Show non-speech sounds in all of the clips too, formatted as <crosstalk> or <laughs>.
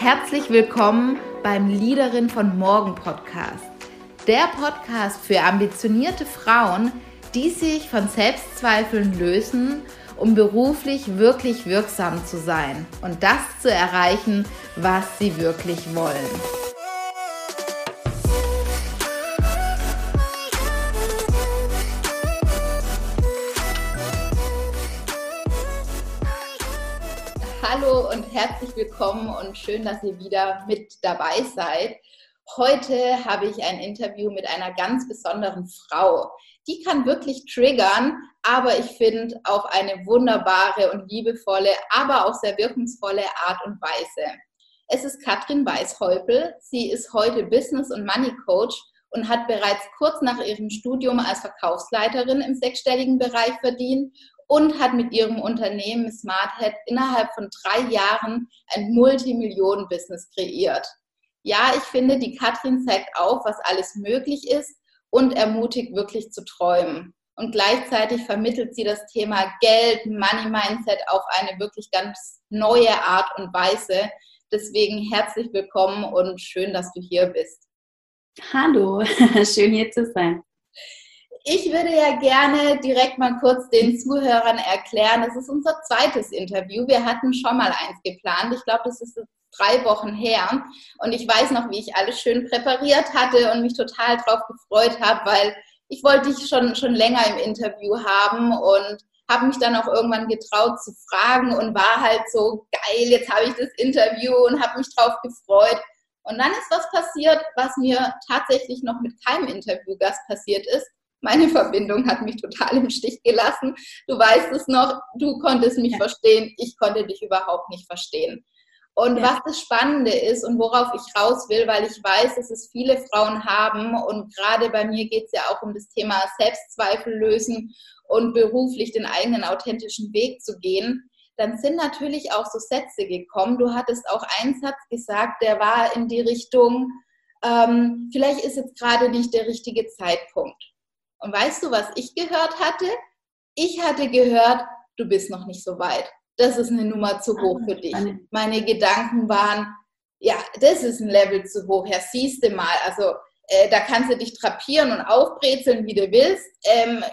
Herzlich willkommen beim Leaderin von Morgen Podcast. Der Podcast für ambitionierte Frauen, die sich von Selbstzweifeln lösen, um beruflich wirklich wirksam zu sein und das zu erreichen, was sie wirklich wollen. Herzlich willkommen und schön, dass ihr wieder mit dabei seid. Heute habe ich ein Interview mit einer ganz besonderen Frau. Die kann wirklich triggern, aber ich finde auf eine wunderbare und liebevolle, aber auch sehr wirkungsvolle Art und Weise. Es ist Katrin Weißhäupel. Sie ist heute Business- und Money Coach und hat bereits kurz nach ihrem Studium als Verkaufsleiterin im sechsstelligen Bereich verdient und hat mit ihrem Unternehmen SmartHead innerhalb von drei Jahren ein Multimillionen-Business kreiert. Ja, ich finde, die Katrin zeigt auf, was alles möglich ist und ermutigt wirklich zu träumen. Und gleichzeitig vermittelt sie das Thema Geld, Money Mindset auf eine wirklich ganz neue Art und Weise. Deswegen herzlich willkommen und schön, dass du hier bist. Hallo, <laughs> schön hier zu sein ich würde ja gerne direkt mal kurz den Zuhörern erklären. Das ist unser zweites Interview. Wir hatten schon mal eins geplant. Ich glaube, das ist drei Wochen her. Und ich weiß noch, wie ich alles schön präpariert hatte und mich total drauf gefreut habe, weil ich wollte dich schon, schon länger im Interview haben und habe mich dann auch irgendwann getraut zu fragen und war halt so geil, jetzt habe ich das Interview und habe mich drauf gefreut. Und dann ist was passiert, was mir tatsächlich noch mit keinem Interviewgast passiert ist. Meine Verbindung hat mich total im Stich gelassen. Du weißt es noch, du konntest mich ja. verstehen, ich konnte dich überhaupt nicht verstehen. Und ja. was das Spannende ist und worauf ich raus will, weil ich weiß, dass es viele Frauen haben und gerade bei mir geht es ja auch um das Thema Selbstzweifel lösen und beruflich den eigenen authentischen Weg zu gehen, dann sind natürlich auch so Sätze gekommen. Du hattest auch einen Satz gesagt, der war in die Richtung, ähm, vielleicht ist jetzt gerade nicht der richtige Zeitpunkt. Und weißt du, was ich gehört hatte? Ich hatte gehört, du bist noch nicht so weit. Das ist eine Nummer zu hoch für dich. Meine Gedanken waren, ja, das ist ein Level zu hoch. Ja, siehst du mal, also äh, da kannst du dich trapieren und aufbrezeln, wie du willst. Ähm,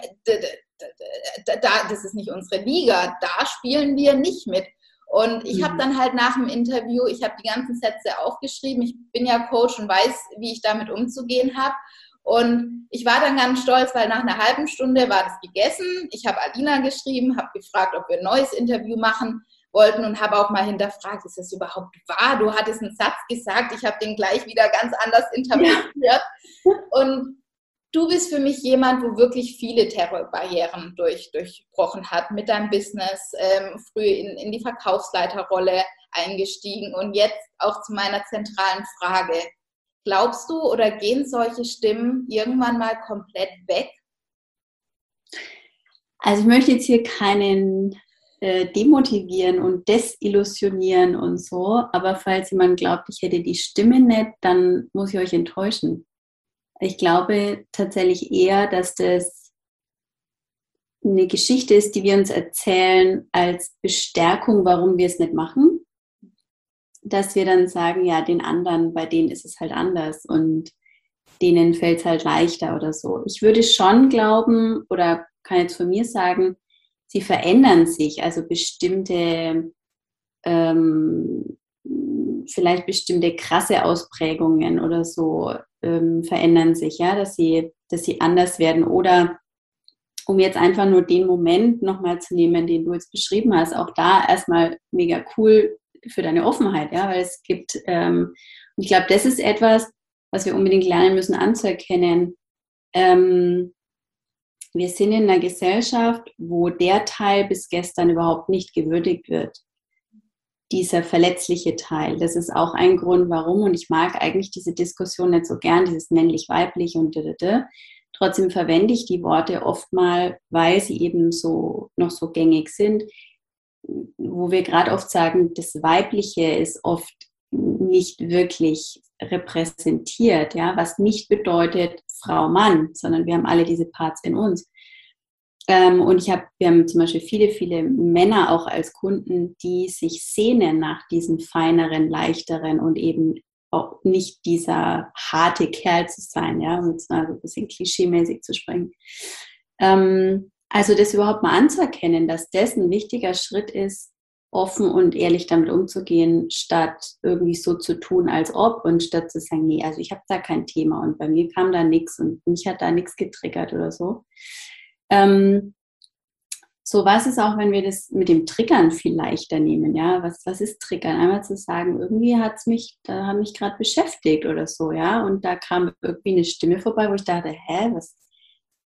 da, das ist nicht unsere Liga. Da spielen wir nicht mit. Und ich habe mhm. dann halt nach dem Interview, ich habe die ganzen Sätze aufgeschrieben. Ich bin ja Coach und weiß, wie ich damit umzugehen habe. Und ich war dann ganz stolz, weil nach einer halben Stunde war das gegessen. Ich habe Alina geschrieben, habe gefragt, ob wir ein neues Interview machen wollten und habe auch mal hinterfragt, ist das überhaupt wahr? Du hattest einen Satz gesagt, ich habe den gleich wieder ganz anders interpretiert. Ja. Und du bist für mich jemand, wo wirklich viele Terrorbarrieren durch, durchbrochen hat mit deinem Business, ähm, früh in, in die Verkaufsleiterrolle eingestiegen und jetzt auch zu meiner zentralen Frage. Glaubst du oder gehen solche Stimmen irgendwann mal komplett weg? Also ich möchte jetzt hier keinen äh, demotivieren und desillusionieren und so, aber falls jemand glaubt, ich hätte die Stimme nicht, dann muss ich euch enttäuschen. Ich glaube tatsächlich eher, dass das eine Geschichte ist, die wir uns erzählen als Bestärkung, warum wir es nicht machen dass wir dann sagen, ja, den anderen, bei denen ist es halt anders und denen fällt es halt leichter oder so. Ich würde schon glauben oder kann jetzt von mir sagen, sie verändern sich, also bestimmte, ähm, vielleicht bestimmte krasse Ausprägungen oder so ähm, verändern sich, ja, dass sie, dass sie anders werden oder um jetzt einfach nur den Moment nochmal zu nehmen, den du jetzt beschrieben hast, auch da erstmal mega cool, für deine Offenheit, ja, weil es gibt, ähm, und ich glaube, das ist etwas, was wir unbedingt lernen müssen anzuerkennen. Ähm, wir sind in einer Gesellschaft, wo der Teil bis gestern überhaupt nicht gewürdigt wird. Dieser verletzliche Teil. Das ist auch ein Grund, warum, und ich mag eigentlich diese Diskussion nicht so gern, dieses männlich-weiblich und da, da, da. Trotzdem verwende ich die Worte oft mal, weil sie eben so noch so gängig sind wo wir gerade oft sagen, das Weibliche ist oft nicht wirklich repräsentiert, ja, was nicht bedeutet Frau, Mann, sondern wir haben alle diese Parts in uns. Ähm, und ich habe, wir haben zum Beispiel viele, viele Männer auch als Kunden, die sich sehnen nach diesem feineren, leichteren und eben auch nicht dieser harte Kerl zu sein, ja, um jetzt mal so ein bisschen klischeemäßig zu sprechen. Ähm, also das überhaupt mal anzuerkennen, dass das ein wichtiger Schritt ist, offen und ehrlich damit umzugehen, statt irgendwie so zu tun, als ob und statt zu sagen, nee, also ich habe da kein Thema und bei mir kam da nichts und mich hat da nichts getriggert oder so. Ähm, so was ist auch, wenn wir das mit dem Triggern viel leichter nehmen, ja, was, was ist Triggern? Einmal zu sagen, irgendwie hat es mich, da hat mich gerade beschäftigt oder so, ja, und da kam irgendwie eine Stimme vorbei, wo ich dachte, hä, was,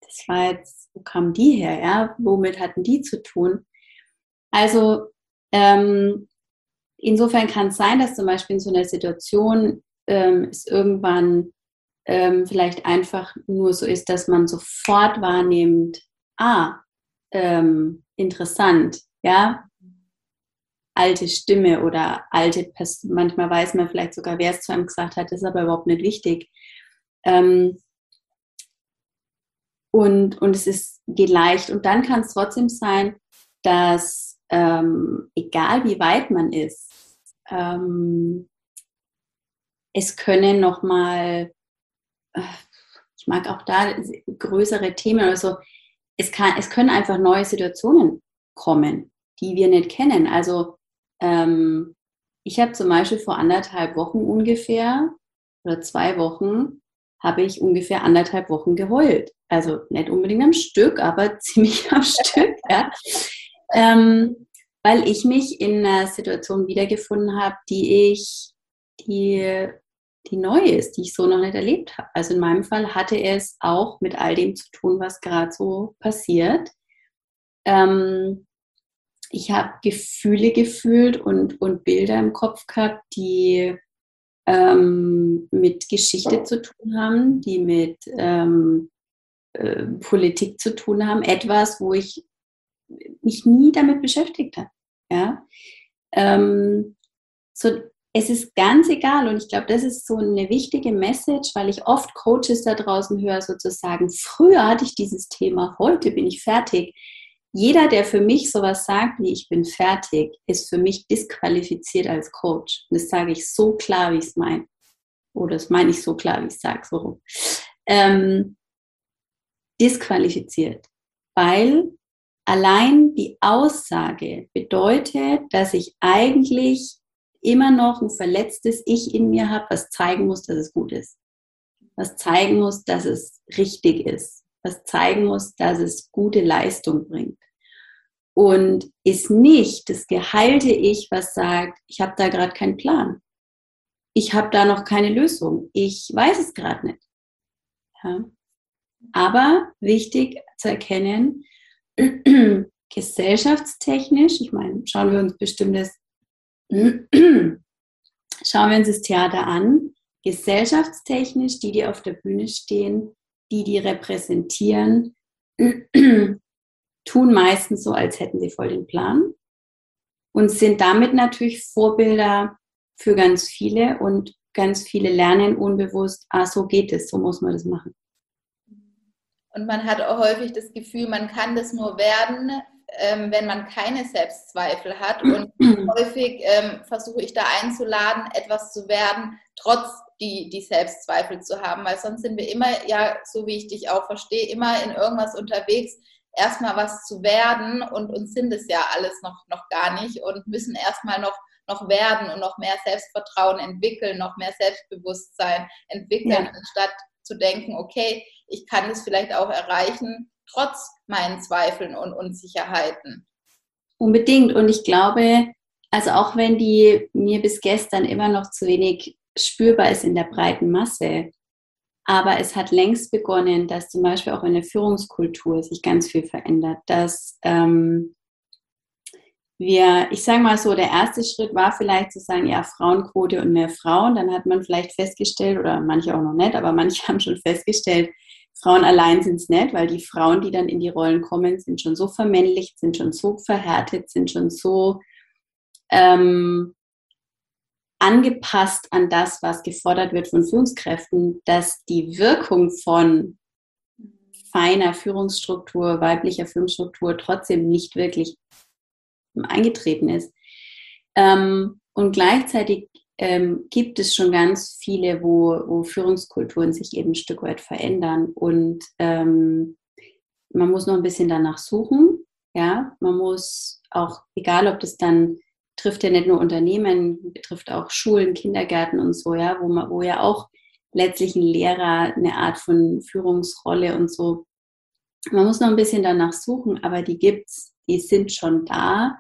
das war jetzt, wo kam die her, ja, womit hatten die zu tun? Also ähm, insofern kann es sein, dass zum Beispiel in so einer Situation ähm, es irgendwann ähm, vielleicht einfach nur so ist, dass man sofort wahrnimmt, ah, ähm, interessant, ja, alte Stimme oder alte Person, manchmal weiß man vielleicht sogar, wer es zu einem gesagt hat, ist aber überhaupt nicht wichtig. Ähm, und, und es ist, geht leicht. Und dann kann es trotzdem sein, dass ähm, egal wie weit man ist, ähm, es können nochmal, äh, ich mag auch da größere Themen oder so, es, kann, es können einfach neue Situationen kommen, die wir nicht kennen. Also ähm, ich habe zum Beispiel vor anderthalb Wochen ungefähr oder zwei Wochen habe ich ungefähr anderthalb Wochen geheult. Also nicht unbedingt am Stück, aber <laughs> ziemlich am Stück. Ja. Ähm, weil ich mich in einer Situation wiedergefunden habe, die ich, die die neu ist, die ich so noch nicht erlebt habe. Also in meinem Fall hatte es auch mit all dem zu tun, was gerade so passiert. Ähm, ich habe Gefühle gefühlt und, und Bilder im Kopf gehabt, die ähm, mit Geschichte zu tun haben, die mit ähm, äh, Politik zu tun haben. Etwas, wo ich mich nie damit beschäftigt habe. Ja? Ähm, so es ist ganz egal und ich glaube, das ist so eine wichtige Message, weil ich oft Coaches da draußen höre, sozusagen, früher hatte ich dieses Thema, heute bin ich fertig. Jeder, der für mich sowas sagt, wie ich bin fertig, ist für mich disqualifiziert als Coach. Und das sage ich so klar, wie ich es meine. Oder das meine ich so klar, wie ich es sage, so rum. Ähm, disqualifiziert, weil allein die Aussage bedeutet, dass ich eigentlich immer noch ein verletztes Ich in mir habe, was zeigen muss, dass es gut ist. Was zeigen muss, dass es richtig ist. Was zeigen muss, dass es gute Leistung bringt. Und ist nicht das geheilte Ich, was sagt, ich habe da gerade keinen Plan. Ich habe da noch keine Lösung. Ich weiß es gerade nicht. Ja. Aber wichtig zu erkennen, <clears throat> gesellschaftstechnisch, ich meine, schauen wir uns bestimmtes <clears throat> Schauen wir uns das Theater an. Gesellschaftstechnisch, die, die auf der Bühne stehen, die, die repräsentieren, <clears throat> tun meistens so, als hätten sie voll den Plan und sind damit natürlich Vorbilder für ganz viele und ganz viele lernen unbewusst, ah, so geht es, so muss man das machen. Und man hat auch häufig das Gefühl, man kann das nur werden, ähm, wenn man keine Selbstzweifel hat. Und <clears throat> häufig ähm, versuche ich da einzuladen, etwas zu werden, trotz die, die Selbstzweifel zu haben, weil sonst sind wir immer, ja, so wie ich dich auch verstehe, immer in irgendwas unterwegs, erstmal was zu werden und uns sind es ja alles noch, noch gar nicht und müssen erstmal noch, noch werden und noch mehr Selbstvertrauen entwickeln, noch mehr Selbstbewusstsein entwickeln, ja. anstatt zu denken, okay, ich kann es vielleicht auch erreichen, trotz meinen Zweifeln und Unsicherheiten. Unbedingt. Und ich glaube, also auch wenn die mir bis gestern immer noch zu wenig spürbar ist in der breiten Masse, aber es hat längst begonnen, dass zum Beispiel auch in der Führungskultur sich ganz viel verändert, dass ähm, wir, ich sage mal so, der erste Schritt war vielleicht zu sagen, ja, Frauenquote und mehr Frauen. Dann hat man vielleicht festgestellt, oder manche auch noch nicht, aber manche <laughs> haben schon festgestellt, Frauen allein sind es nicht, weil die Frauen, die dann in die Rollen kommen, sind schon so vermännlicht, sind schon so verhärtet, sind schon so ähm, angepasst an das, was gefordert wird von Führungskräften, dass die Wirkung von feiner Führungsstruktur, weiblicher Führungsstruktur trotzdem nicht wirklich eingetreten ist. Ähm, und gleichzeitig ähm, gibt es schon ganz viele, wo, wo, Führungskulturen sich eben ein Stück weit verändern. Und ähm, man muss noch ein bisschen danach suchen. Ja, man muss auch, egal ob das dann trifft ja nicht nur Unternehmen, betrifft auch Schulen, Kindergärten und so, ja, wo man, wo ja auch letztlich ein Lehrer eine Art von Führungsrolle und so. Man muss noch ein bisschen danach suchen, aber die gibt's, die sind schon da.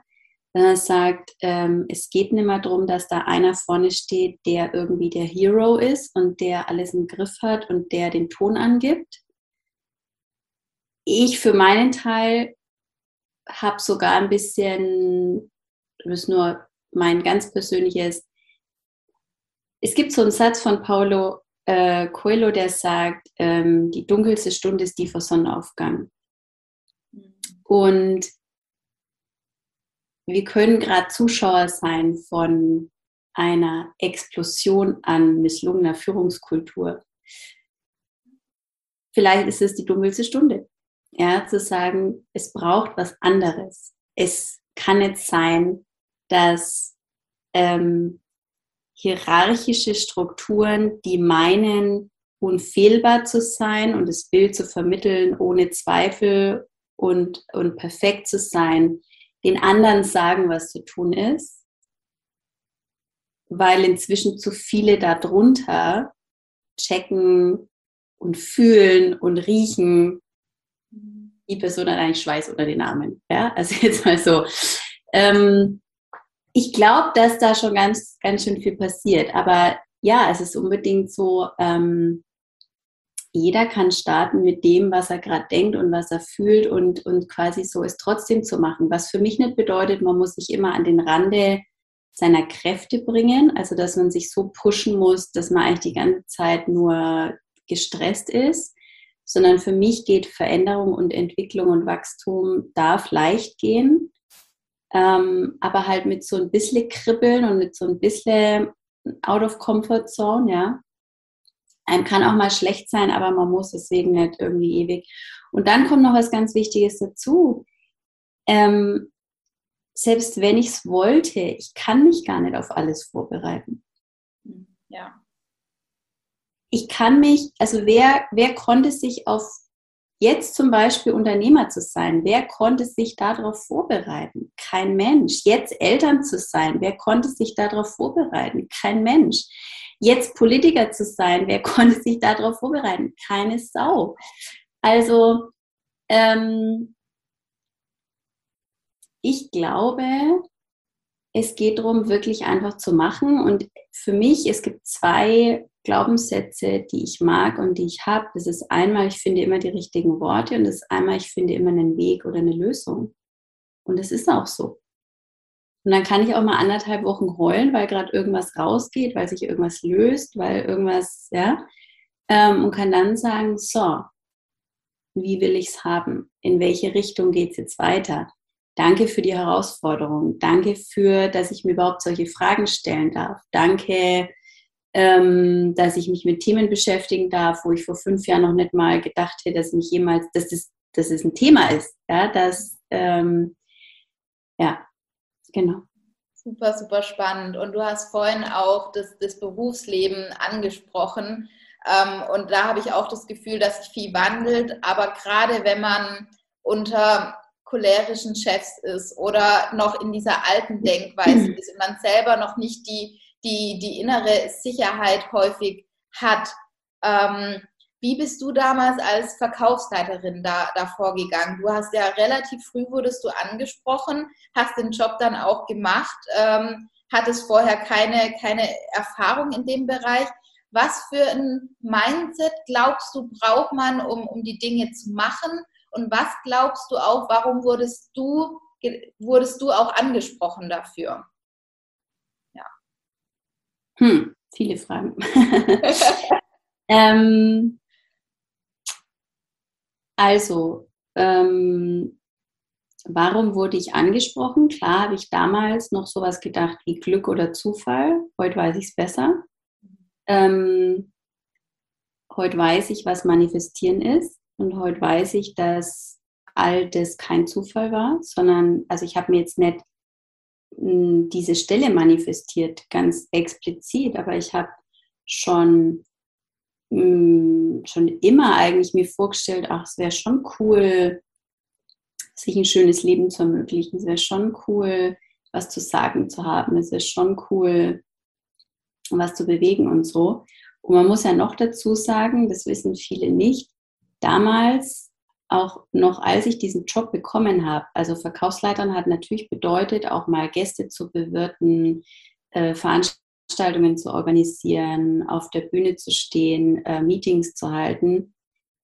Wenn er sagt, ähm, es geht nicht mehr darum, dass da einer vorne steht, der irgendwie der Hero ist und der alles im Griff hat und der den Ton angibt. Ich für meinen Teil habe sogar ein bisschen, das ist nur mein ganz persönliches, es gibt so einen Satz von Paulo äh, Coelho, der sagt, ähm, die dunkelste Stunde ist die vor Sonnenaufgang. Und wir können gerade Zuschauer sein von einer Explosion an misslungener Führungskultur. Vielleicht ist es die dunkelste Stunde ja, zu sagen, es braucht was anderes. Es kann nicht sein, dass ähm, hierarchische Strukturen, die meinen, unfehlbar zu sein und das Bild zu vermitteln, ohne Zweifel und, und perfekt zu sein, den anderen sagen, was zu tun ist, weil inzwischen zu viele darunter checken und fühlen und riechen, die Person hat eigentlich Schweiß unter den Armen. Ja, also jetzt mal so. Ähm, ich glaube, dass da schon ganz, ganz schön viel passiert. Aber ja, es ist unbedingt so, ähm, jeder kann starten mit dem, was er gerade denkt und was er fühlt und, und quasi so es trotzdem zu machen. Was für mich nicht bedeutet, man muss sich immer an den Rande seiner Kräfte bringen, also dass man sich so pushen muss, dass man eigentlich die ganze Zeit nur gestresst ist, sondern für mich geht Veränderung und Entwicklung und Wachstum darf leicht gehen, ähm, aber halt mit so ein bisschen Kribbeln und mit so ein bisschen out of comfort zone, ja. Einem kann auch mal schlecht sein, aber man muss deswegen nicht irgendwie ewig. Und dann kommt noch was ganz Wichtiges dazu. Ähm, selbst wenn ich es wollte, ich kann mich gar nicht auf alles vorbereiten. Ja ich kann mich, also wer, wer konnte sich auf jetzt zum Beispiel Unternehmer zu sein, wer konnte sich darauf vorbereiten? Kein Mensch. Jetzt Eltern zu sein, wer konnte sich darauf vorbereiten? Kein Mensch. Jetzt Politiker zu sein, wer <laughs> konnte sich darauf vorbereiten? Keine Sau. Also, ähm, ich glaube, es geht darum, wirklich einfach zu machen. Und für mich, es gibt zwei Glaubenssätze, die ich mag und die ich habe. Das ist einmal, ich finde immer die richtigen Worte und das ist einmal, ich finde immer einen Weg oder eine Lösung. Und es ist auch so. Und dann kann ich auch mal anderthalb Wochen heulen, weil gerade irgendwas rausgeht, weil sich irgendwas löst, weil irgendwas, ja, ähm, und kann dann sagen, so, wie will ich es haben? In welche Richtung geht es jetzt weiter? Danke für die Herausforderung. Danke für, dass ich mir überhaupt solche Fragen stellen darf. Danke, ähm, dass ich mich mit Themen beschäftigen darf, wo ich vor fünf Jahren noch nicht mal gedacht hätte, dass mich jemals, dass das, dass es ein Thema ist. Ja, dass, ähm, ja, genau. Super, super spannend. Und du hast vorhin auch das, das Berufsleben angesprochen. Ähm, und da habe ich auch das Gefühl, dass sich viel wandelt. Aber gerade wenn man unter cholerischen Chefs ist oder noch in dieser alten Denkweise ist und man selber noch nicht die die, die innere Sicherheit häufig hat. Ähm, wie bist du damals als Verkaufsleiterin da, da vorgegangen? Du hast ja relativ früh wurdest du angesprochen, hast den Job dann auch gemacht, ähm, hattest vorher keine, keine Erfahrung in dem Bereich. Was für ein Mindset glaubst du, braucht man, um, um die Dinge zu machen? Und was glaubst du auch, warum wurdest du, wurdest du auch angesprochen dafür? Hm, viele Fragen. <laughs> ähm, also, ähm, warum wurde ich angesprochen? Klar habe ich damals noch sowas gedacht wie Glück oder Zufall. Heute weiß ich es besser. Ähm, heute weiß ich, was manifestieren ist. Und heute weiß ich, dass all das kein Zufall war, sondern, also ich habe mir jetzt nicht hm, diese Stelle manifestiert, ganz explizit, aber ich habe schon, hm, schon immer eigentlich mir vorgestellt, ach, es wäre schon cool, sich ein schönes Leben zu ermöglichen. Es wäre schon cool, was zu sagen zu haben. Es ist schon cool, was zu bewegen und so. Und man muss ja noch dazu sagen, das wissen viele nicht, damals, auch noch als ich diesen Job bekommen habe, also Verkaufsleitern hat natürlich bedeutet, auch mal Gäste zu bewirten, äh, Veranstaltungen zu organisieren, auf der Bühne zu stehen, äh, Meetings zu halten.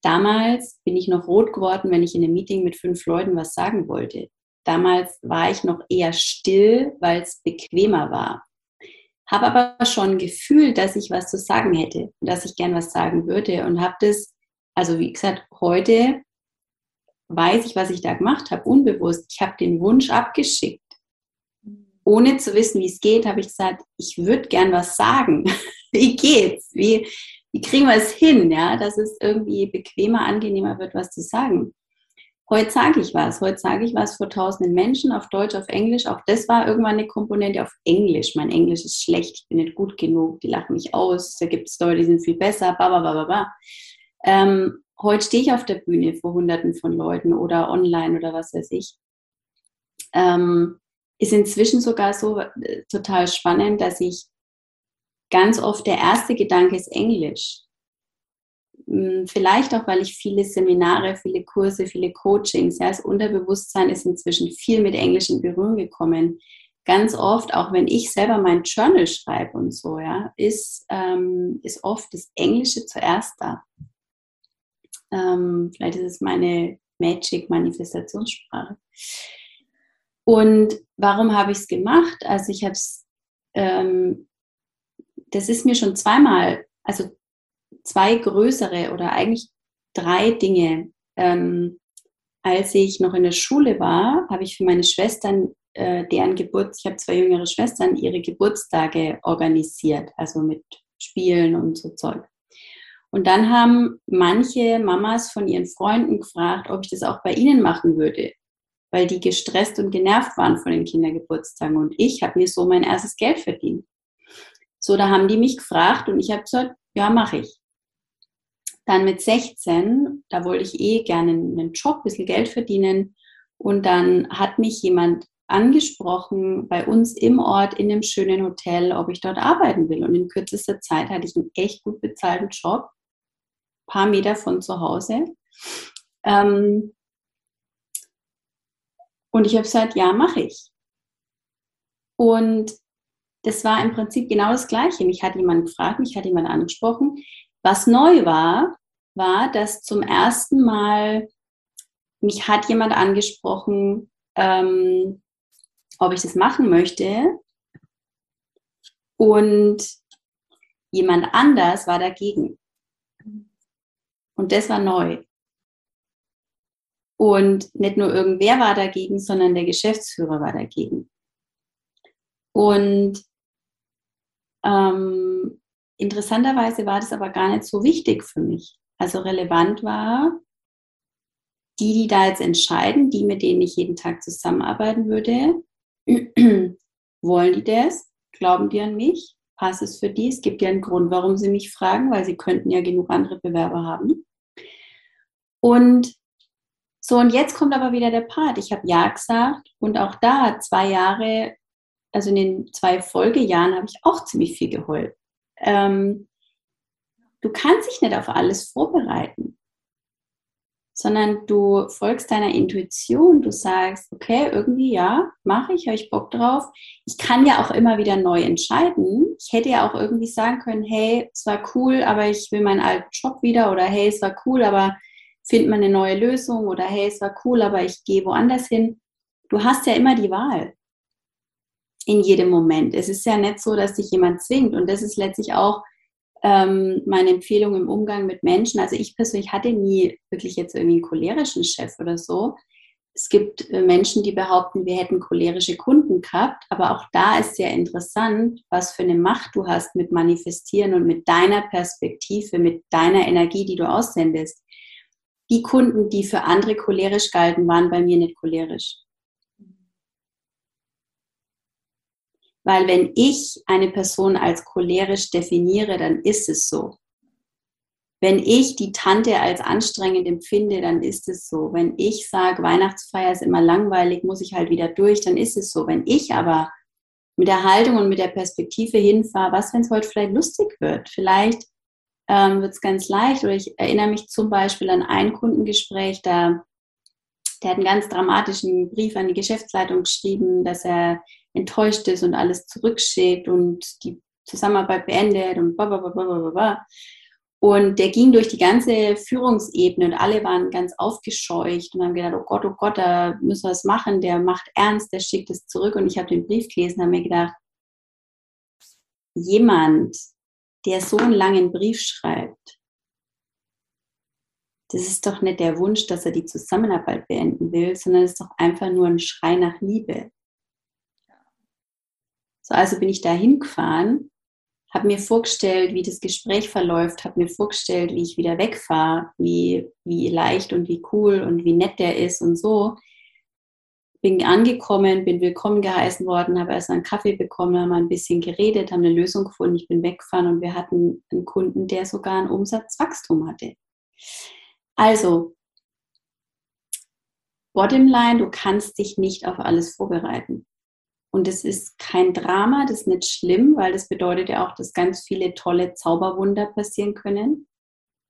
Damals bin ich noch rot geworden, wenn ich in einem Meeting mit fünf Leuten was sagen wollte. Damals war ich noch eher still, weil es bequemer war. Habe aber schon gefühlt, dass ich was zu sagen hätte, dass ich gern was sagen würde und habe das, also wie gesagt, heute weiß ich, was ich da gemacht habe, unbewusst. Ich habe den Wunsch abgeschickt. Ohne zu wissen, wie es geht, habe ich gesagt, ich würde gern was sagen. <laughs> wie geht's? Wie, wie kriegen wir es hin, ja, dass es irgendwie bequemer, angenehmer wird, was zu sagen? Heute sage ich was. Heute sage ich was vor tausenden Menschen auf Deutsch, auf Englisch. Auch das war irgendwann eine Komponente auf Englisch. Mein Englisch ist schlecht, ich bin nicht gut genug, die lachen mich aus. Da gibt es Leute, die sind viel besser, ba, ba, ba, ba, ba. Ähm, heute stehe ich auf der Bühne vor Hunderten von Leuten oder online oder was weiß ich. Ähm, ist inzwischen sogar so äh, total spannend, dass ich ganz oft der erste Gedanke ist Englisch. Hm, vielleicht auch, weil ich viele Seminare, viele Kurse, viele Coachings, ja, das Unterbewusstsein ist inzwischen viel mit Englisch in Berührung gekommen. Ganz oft, auch wenn ich selber mein Journal schreibe und so, ja, ist, ähm, ist oft das Englische zuerst da. Ähm, vielleicht ist es meine Magic-Manifestationssprache. Und warum habe ich es gemacht? Also ich habe es, ähm, das ist mir schon zweimal, also zwei größere oder eigentlich drei Dinge. Ähm, als ich noch in der Schule war, habe ich für meine Schwestern äh, deren Geburt, ich habe zwei jüngere Schwestern, ihre Geburtstage organisiert, also mit Spielen und so Zeug. Und dann haben manche Mamas von ihren Freunden gefragt, ob ich das auch bei ihnen machen würde, weil die gestresst und genervt waren von den Kindergeburtstagen. Und ich habe mir so mein erstes Geld verdient. So, da haben die mich gefragt und ich habe gesagt, ja, mache ich. Dann mit 16, da wollte ich eh gerne einen Job, ein bisschen Geld verdienen. Und dann hat mich jemand angesprochen bei uns im Ort in einem schönen Hotel, ob ich dort arbeiten will. Und in kürzester Zeit hatte ich einen echt gut bezahlten Job paar Meter von zu Hause. Ähm, und ich habe gesagt, ja, mache ich. Und das war im Prinzip genau das Gleiche. Mich hat jemand gefragt, mich hat jemand angesprochen. Was neu war, war, dass zum ersten Mal mich hat jemand angesprochen, ähm, ob ich das machen möchte. Und jemand anders war dagegen. Und das war neu. Und nicht nur irgendwer war dagegen, sondern der Geschäftsführer war dagegen. Und ähm, interessanterweise war das aber gar nicht so wichtig für mich. Also relevant war, die, die da jetzt entscheiden, die, mit denen ich jeden Tag zusammenarbeiten würde, <clears throat> wollen die das? Glauben die an mich? passt es für die? Es gibt ja einen Grund, warum sie mich fragen, weil sie könnten ja genug andere Bewerber haben. Und so, und jetzt kommt aber wieder der Part. Ich habe Ja gesagt und auch da zwei Jahre, also in den zwei Folgejahren habe ich auch ziemlich viel geheult. Ähm, du kannst dich nicht auf alles vorbereiten sondern du folgst deiner Intuition, du sagst, okay, irgendwie ja, mache ich, habe ich Bock drauf. Ich kann ja auch immer wieder neu entscheiden. Ich hätte ja auch irgendwie sagen können, hey, es war cool, aber ich will meinen alten Job wieder oder hey, es war cool, aber findet man eine neue Lösung oder hey, es war cool, aber ich gehe woanders hin. Du hast ja immer die Wahl in jedem Moment. Es ist ja nicht so, dass dich jemand zwingt und das ist letztlich auch ähm, meine Empfehlung im Umgang mit Menschen. Also ich persönlich hatte nie wirklich jetzt irgendwie einen cholerischen Chef oder so. Es gibt äh, Menschen, die behaupten, wir hätten cholerische Kunden gehabt, aber auch da ist sehr interessant, was für eine Macht du hast mit Manifestieren und mit deiner Perspektive, mit deiner Energie, die du aussendest. Die Kunden, die für andere cholerisch galten, waren bei mir nicht cholerisch. Weil wenn ich eine Person als cholerisch definiere, dann ist es so. Wenn ich die Tante als anstrengend empfinde, dann ist es so. Wenn ich sage, Weihnachtsfeier ist immer langweilig, muss ich halt wieder durch, dann ist es so. Wenn ich aber mit der Haltung und mit der Perspektive hinfahre, was, wenn es heute vielleicht lustig wird? Vielleicht ähm, wird es ganz leicht. Oder ich erinnere mich zum Beispiel an ein Kundengespräch, da der hat einen ganz dramatischen Brief an die Geschäftsleitung geschrieben, dass er enttäuscht ist und alles zurückschickt und die Zusammenarbeit beendet und bla bla bla bla bla. Und der ging durch die ganze Führungsebene und alle waren ganz aufgescheucht und haben gedacht, oh Gott, oh Gott, da müssen wir es machen, der macht ernst, der schickt es zurück. Und ich habe den Brief gelesen und habe mir gedacht, jemand, der so einen langen Brief schreibt, das ist doch nicht der Wunsch, dass er die Zusammenarbeit beenden will, sondern es ist doch einfach nur ein Schrei nach Liebe. So, also bin ich da hingefahren habe mir vorgestellt, wie das Gespräch verläuft, habe mir vorgestellt, wie ich wieder wegfahre, wie, wie leicht und wie cool und wie nett der ist und so. Bin angekommen, bin willkommen geheißen worden, habe erst einen Kaffee bekommen, haben ein bisschen geredet, haben eine Lösung gefunden, ich bin weggefahren und wir hatten einen Kunden, der sogar ein Umsatzwachstum hatte. Also, Bottomline, du kannst dich nicht auf alles vorbereiten. Und es ist kein Drama, das ist nicht schlimm, weil das bedeutet ja auch, dass ganz viele tolle Zauberwunder passieren können.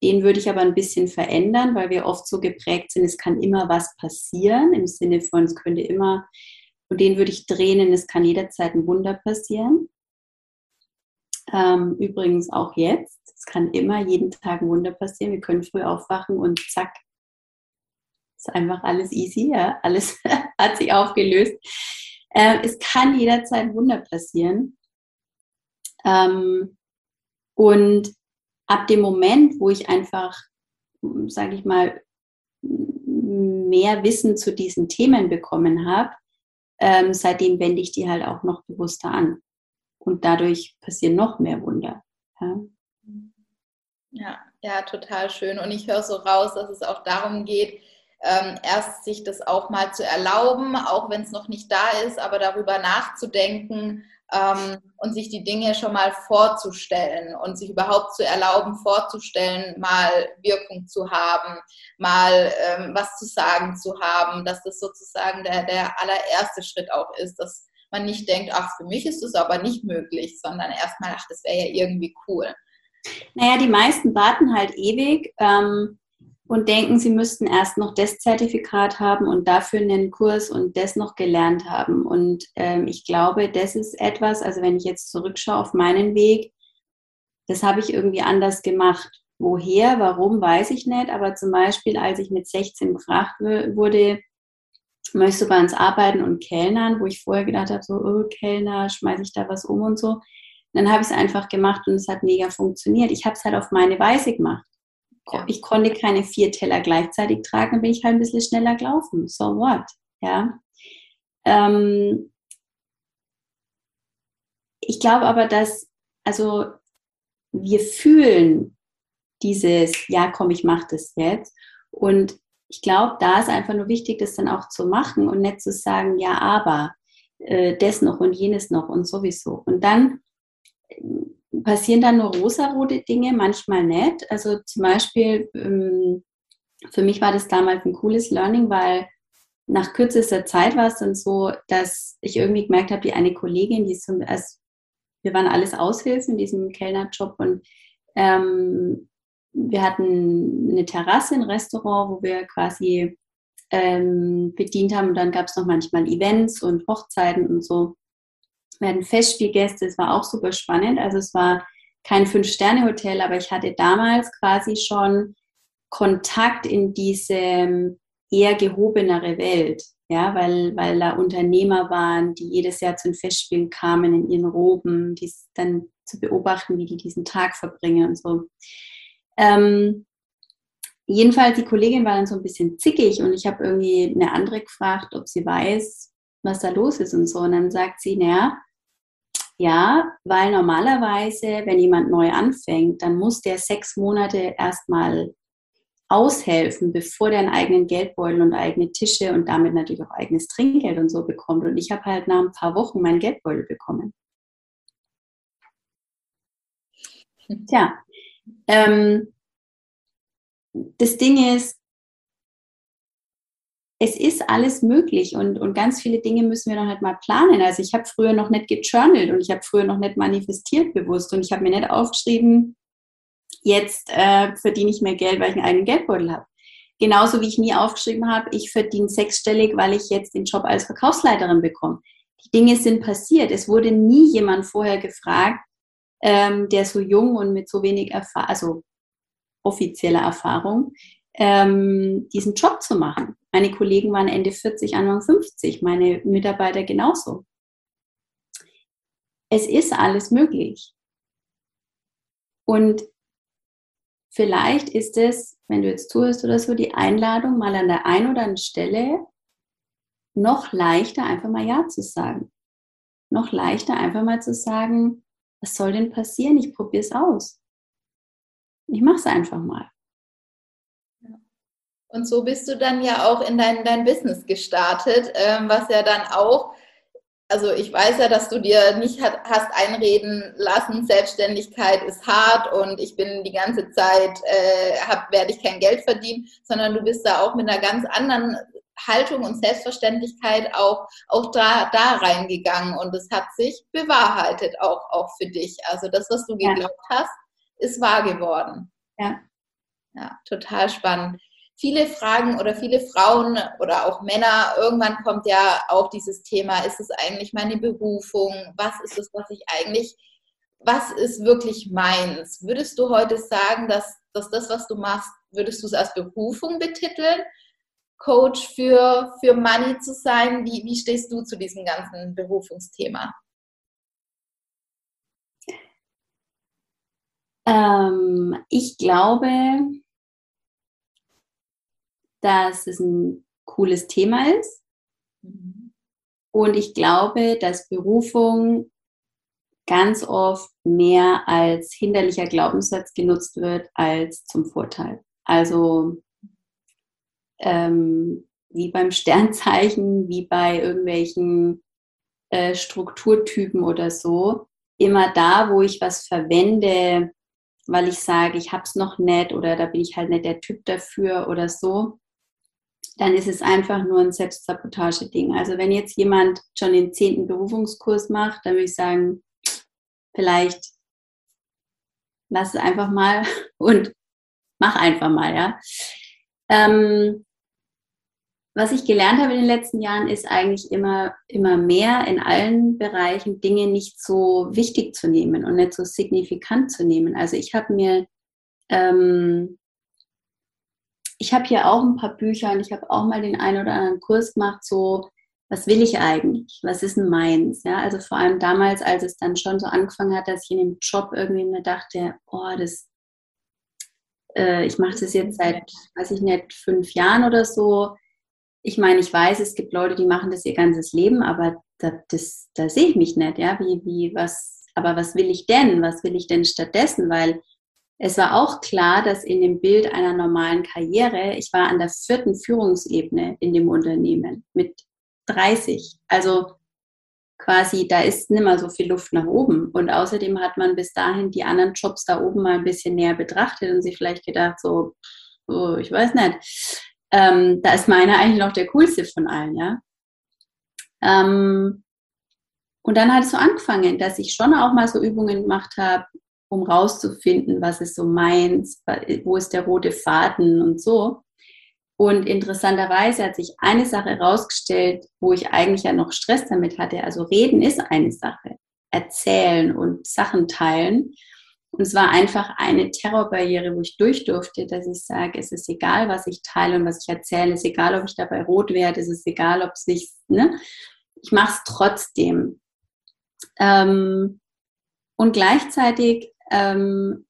Den würde ich aber ein bisschen verändern, weil wir oft so geprägt sind, es kann immer was passieren, im Sinne von, es könnte immer, und den würde ich drehen, es kann jederzeit ein Wunder passieren. Ähm, übrigens auch jetzt, es kann immer jeden Tag ein Wunder passieren. Wir können früh aufwachen und zack, ist einfach alles easy, ja, alles <laughs> hat sich aufgelöst. Äh, es kann jederzeit Wunder passieren. Ähm, und ab dem Moment, wo ich einfach, sage ich mal, mehr Wissen zu diesen Themen bekommen habe, ähm, seitdem wende ich die halt auch noch bewusster an. Und dadurch passieren noch mehr Wunder. Ja, ja, ja total schön. Und ich höre so raus, dass es auch darum geht, ähm, erst sich das auch mal zu erlauben, auch wenn es noch nicht da ist, aber darüber nachzudenken ähm, und sich die Dinge schon mal vorzustellen und sich überhaupt zu erlauben, vorzustellen, mal Wirkung zu haben, mal ähm, was zu sagen zu haben, dass das sozusagen der, der allererste Schritt auch ist, dass man nicht denkt, ach, für mich ist das aber nicht möglich, sondern erstmal, ach, das wäre ja irgendwie cool. Naja, die meisten warten halt ewig. Ähm und denken, sie müssten erst noch das Zertifikat haben und dafür einen Kurs und das noch gelernt haben. Und ähm, ich glaube, das ist etwas, also wenn ich jetzt zurückschaue auf meinen Weg, das habe ich irgendwie anders gemacht. Woher, warum, weiß ich nicht. Aber zum Beispiel, als ich mit 16 gefragt wurde, möchtest du bei uns arbeiten und Kellnern, wo ich vorher gedacht habe, so, oh, Kellner, schmeiße ich da was um und so. Dann habe ich es einfach gemacht und es hat mega funktioniert. Ich habe es halt auf meine Weise gemacht. Ja. Ich konnte keine vier Teller gleichzeitig tragen, dann bin ich halt ein bisschen schneller gelaufen. So what? Ja. Ähm, ich glaube aber, dass, also wir fühlen dieses, ja komm, ich mache das jetzt. Und ich glaube, da ist einfach nur wichtig, das dann auch zu machen und nicht zu sagen, ja, aber äh, das noch und jenes noch und sowieso. Und dann passieren dann nur rosarote Dinge, manchmal nicht. Also zum Beispiel, ähm, für mich war das damals ein cooles Learning, weil nach kürzester Zeit war es dann so, dass ich irgendwie gemerkt habe, die eine Kollegin, die so, also wir waren alles Aushilfen in diesem Kellnerjob und ähm, wir hatten eine Terrasse, ein Restaurant, wo wir quasi ähm, bedient haben und dann gab es noch manchmal Events und Hochzeiten und so. Hatten Festspielgäste, es war auch super spannend. Also es war kein Fünf-Sterne-Hotel, aber ich hatte damals quasi schon Kontakt in diese eher gehobenere Welt, ja, weil, weil da Unternehmer waren, die jedes Jahr zu den Festspielen kamen in ihren Roben, die dann zu beobachten, wie die diesen Tag verbringen und so. Ähm, jedenfalls, die Kollegin war dann so ein bisschen zickig und ich habe irgendwie eine andere gefragt, ob sie weiß, was da los ist und so. Und dann sagt sie, naja, ja, weil normalerweise, wenn jemand neu anfängt, dann muss der sechs Monate erstmal aushelfen, bevor der einen eigenen Geldbeutel und eigene Tische und damit natürlich auch eigenes Trinkgeld und so bekommt. Und ich habe halt nach ein paar Wochen meinen Geldbeutel bekommen. Tja, ähm, das Ding ist, es ist alles möglich und, und ganz viele Dinge müssen wir noch nicht mal planen. Also ich habe früher noch nicht gejournalt und ich habe früher noch nicht manifestiert bewusst und ich habe mir nicht aufgeschrieben, jetzt äh, verdiene ich mehr Geld, weil ich einen eigenen Geldbeutel habe. Genauso wie ich nie aufgeschrieben habe, ich verdiene sechsstellig, weil ich jetzt den Job als Verkaufsleiterin bekomme. Die Dinge sind passiert. Es wurde nie jemand vorher gefragt, ähm, der so jung und mit so wenig Erfahrung, also offizieller Erfahrung, ähm, diesen Job zu machen. Meine Kollegen waren Ende 40, Anfang 50, meine Mitarbeiter genauso. Es ist alles möglich. Und vielleicht ist es, wenn du jetzt zuhörst oder so, die Einladung, mal an der einen oder anderen Stelle noch leichter einfach mal Ja zu sagen. Noch leichter einfach mal zu sagen, was soll denn passieren? Ich probiere es aus. Ich mache es einfach mal. Und so bist du dann ja auch in dein, dein Business gestartet, ähm, was ja dann auch, also ich weiß ja, dass du dir nicht hat, hast einreden lassen, Selbstständigkeit ist hart und ich bin die ganze Zeit, äh, hab, werde ich kein Geld verdienen, sondern du bist da auch mit einer ganz anderen Haltung und Selbstverständlichkeit auch, auch da, da reingegangen und es hat sich bewahrheitet auch, auch für dich. Also das, was du geglaubt ja. hast, ist wahr geworden. Ja. Ja, total spannend viele Fragen oder viele Frauen oder auch Männer, irgendwann kommt ja auch dieses Thema, ist es eigentlich meine Berufung? Was ist es, was ich eigentlich, was ist wirklich meins? Würdest du heute sagen, dass, dass das, was du machst, würdest du es als Berufung betiteln? Coach für, für Money zu sein? Wie, wie stehst du zu diesem ganzen Berufungsthema? Ähm, ich glaube, dass es ein cooles Thema ist. Mhm. Und ich glaube, dass Berufung ganz oft mehr als hinderlicher Glaubenssatz genutzt wird als zum Vorteil. Also ähm, wie beim Sternzeichen, wie bei irgendwelchen äh, Strukturtypen oder so, immer da, wo ich was verwende, weil ich sage, ich habe es noch nicht oder da bin ich halt nicht der Typ dafür oder so, dann ist es einfach nur ein Selbstsabotage-Ding. Also wenn jetzt jemand schon den zehnten Berufungskurs macht, dann würde ich sagen, vielleicht lass es einfach mal <laughs> und mach einfach mal, ja. Ähm, was ich gelernt habe in den letzten Jahren, ist eigentlich immer, immer mehr in allen Bereichen Dinge nicht so wichtig zu nehmen und nicht so signifikant zu nehmen. Also ich habe mir ähm, ich habe hier auch ein paar Bücher und ich habe auch mal den einen oder anderen Kurs gemacht, so, was will ich eigentlich? Was ist denn meins? Ja, also vor allem damals, als es dann schon so angefangen hat, dass ich in dem Job irgendwie mir dachte, oh, das, äh, ich mache das jetzt seit, weiß ich nicht, fünf Jahren oder so. Ich meine, ich weiß, es gibt Leute, die machen das ihr ganzes Leben, aber da, das, da sehe ich mich nicht, ja, wie, wie, was, aber was will ich denn? Was will ich denn stattdessen? Weil es war auch klar, dass in dem Bild einer normalen Karriere, ich war an der vierten Führungsebene in dem Unternehmen mit 30. Also quasi, da ist nicht mehr so viel Luft nach oben. Und außerdem hat man bis dahin die anderen Jobs da oben mal ein bisschen näher betrachtet und sich vielleicht gedacht, so, oh, ich weiß nicht, ähm, da ist meiner eigentlich noch der coolste von allen, ja. Ähm, und dann hat es so angefangen, dass ich schon auch mal so Übungen gemacht habe, um rauszufinden, was ist so meins, wo ist der rote Faden und so. Und interessanterweise hat sich eine Sache herausgestellt, wo ich eigentlich ja noch Stress damit hatte. Also reden ist eine Sache, erzählen und Sachen teilen. Und es war einfach eine Terrorbarriere, wo ich durch durfte, dass ich sage, es ist egal, was ich teile und was ich erzähle, es ist egal, ob ich dabei rot werde, es ist egal, ob es sich, ne? Ich mache es trotzdem. Ähm, und gleichzeitig ähm,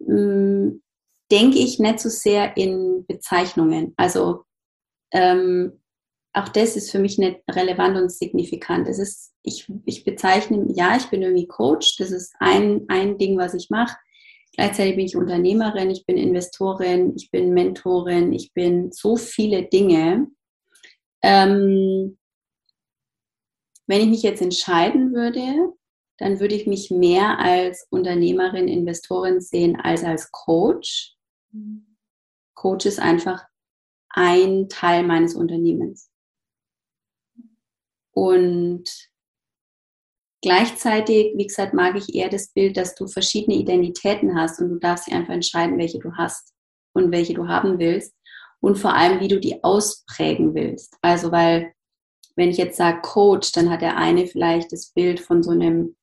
mm, denke ich nicht so sehr in Bezeichnungen. Also ähm, auch das ist für mich nicht relevant und signifikant. Es ist, ich, ich bezeichne, ja, ich bin irgendwie Coach, das ist ein, ein Ding, was ich mache. Gleichzeitig bin ich Unternehmerin, ich bin Investorin, ich bin Mentorin, ich bin so viele Dinge. Ähm, wenn ich mich jetzt entscheiden würde, dann würde ich mich mehr als Unternehmerin, Investorin sehen als als Coach. Coach ist einfach ein Teil meines Unternehmens. Und Gleichzeitig, wie gesagt, mag ich eher das Bild, dass du verschiedene Identitäten hast und du darfst dir einfach entscheiden, welche du hast und welche du haben willst und vor allem, wie du die ausprägen willst. Also, weil, wenn ich jetzt sage Coach, dann hat der eine vielleicht das Bild von so einem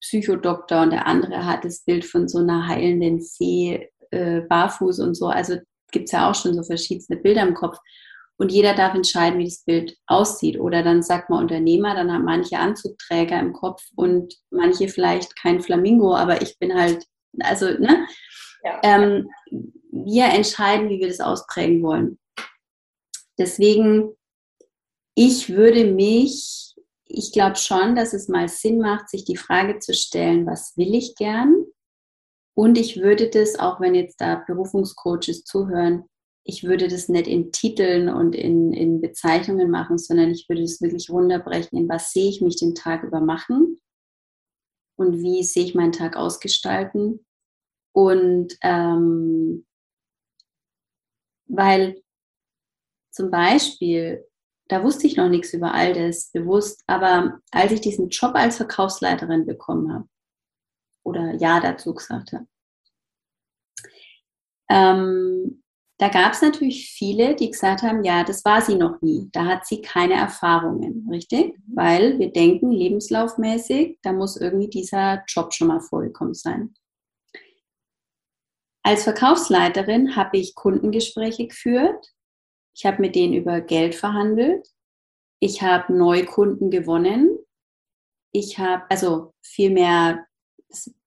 Psychodoktor und der andere hat das Bild von so einer heilenden Fee äh, barfuß und so. Also gibt es ja auch schon so verschiedene Bilder im Kopf. Und jeder darf entscheiden, wie das Bild aussieht. Oder dann sagt man Unternehmer, dann haben manche Anzugträger im Kopf und manche vielleicht kein Flamingo, aber ich bin halt, also, ne? Ja. Ähm, wir entscheiden, wie wir das ausprägen wollen. Deswegen, ich würde mich, ich glaube schon, dass es mal Sinn macht, sich die Frage zu stellen, was will ich gern? Und ich würde das, auch wenn jetzt da Berufungscoaches zuhören, ich würde das nicht in Titeln und in, in Bezeichnungen machen, sondern ich würde das wirklich runterbrechen, in was sehe ich mich den Tag über machen und wie sehe ich meinen Tag ausgestalten. Und ähm, weil zum Beispiel, da wusste ich noch nichts über all das bewusst, aber als ich diesen Job als Verkaufsleiterin bekommen habe oder Ja dazu gesagt habe, ähm, da gab es natürlich viele, die gesagt haben, ja, das war sie noch nie. Da hat sie keine Erfahrungen, richtig? Weil wir denken, lebenslaufmäßig, da muss irgendwie dieser Job schon mal vorgekommen sein. Als Verkaufsleiterin habe ich Kundengespräche geführt. Ich habe mit denen über Geld verhandelt. Ich habe Neukunden gewonnen. Ich habe, also vielmehr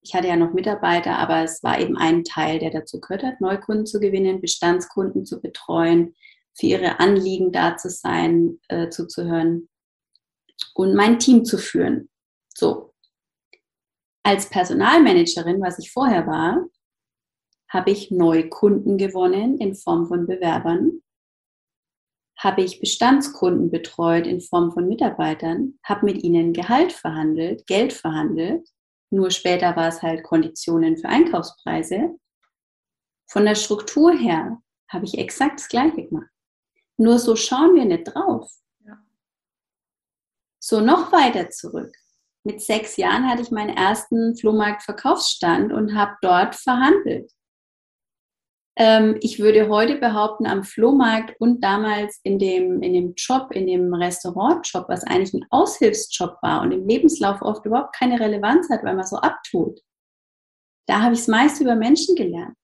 ich hatte ja noch Mitarbeiter, aber es war eben ein Teil, der dazu gehört hat, Neukunden zu gewinnen, Bestandskunden zu betreuen, für ihre Anliegen da zu sein, äh, zuzuhören und mein Team zu führen. So. Als Personalmanagerin, was ich vorher war, habe ich Neukunden gewonnen in Form von Bewerbern, habe ich Bestandskunden betreut in Form von Mitarbeitern, habe mit ihnen Gehalt verhandelt, Geld verhandelt nur später war es halt Konditionen für Einkaufspreise. Von der Struktur her habe ich exakt das Gleiche gemacht. Nur so schauen wir nicht drauf. Ja. So noch weiter zurück. Mit sechs Jahren hatte ich meinen ersten Flohmarkt-Verkaufsstand und habe dort verhandelt. Ähm, ich würde heute behaupten, am Flohmarkt und damals in dem, in dem Job, in dem Restaurantjob, was eigentlich ein Aushilfsjob war und im Lebenslauf oft überhaupt keine Relevanz hat, weil man so abtut, da habe ich das meiste über Menschen gelernt.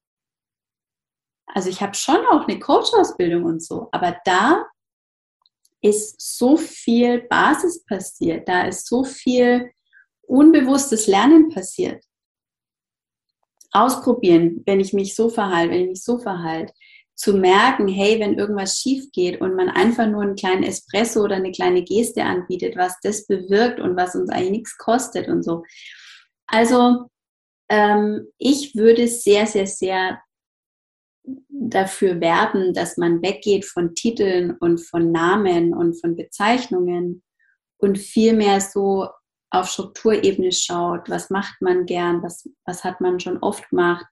Also ich habe schon auch eine Coach-Ausbildung und so, aber da ist so viel Basis passiert, da ist so viel unbewusstes Lernen passiert ausprobieren, wenn ich mich so verhalte, wenn ich mich so verhalte, zu merken, hey, wenn irgendwas schief geht und man einfach nur einen kleinen Espresso oder eine kleine Geste anbietet, was das bewirkt und was uns eigentlich nichts kostet und so. Also ähm, ich würde sehr, sehr, sehr dafür werben, dass man weggeht von Titeln und von Namen und von Bezeichnungen und vielmehr so auf Strukturebene schaut, was macht man gern, was, was hat man schon oft gemacht,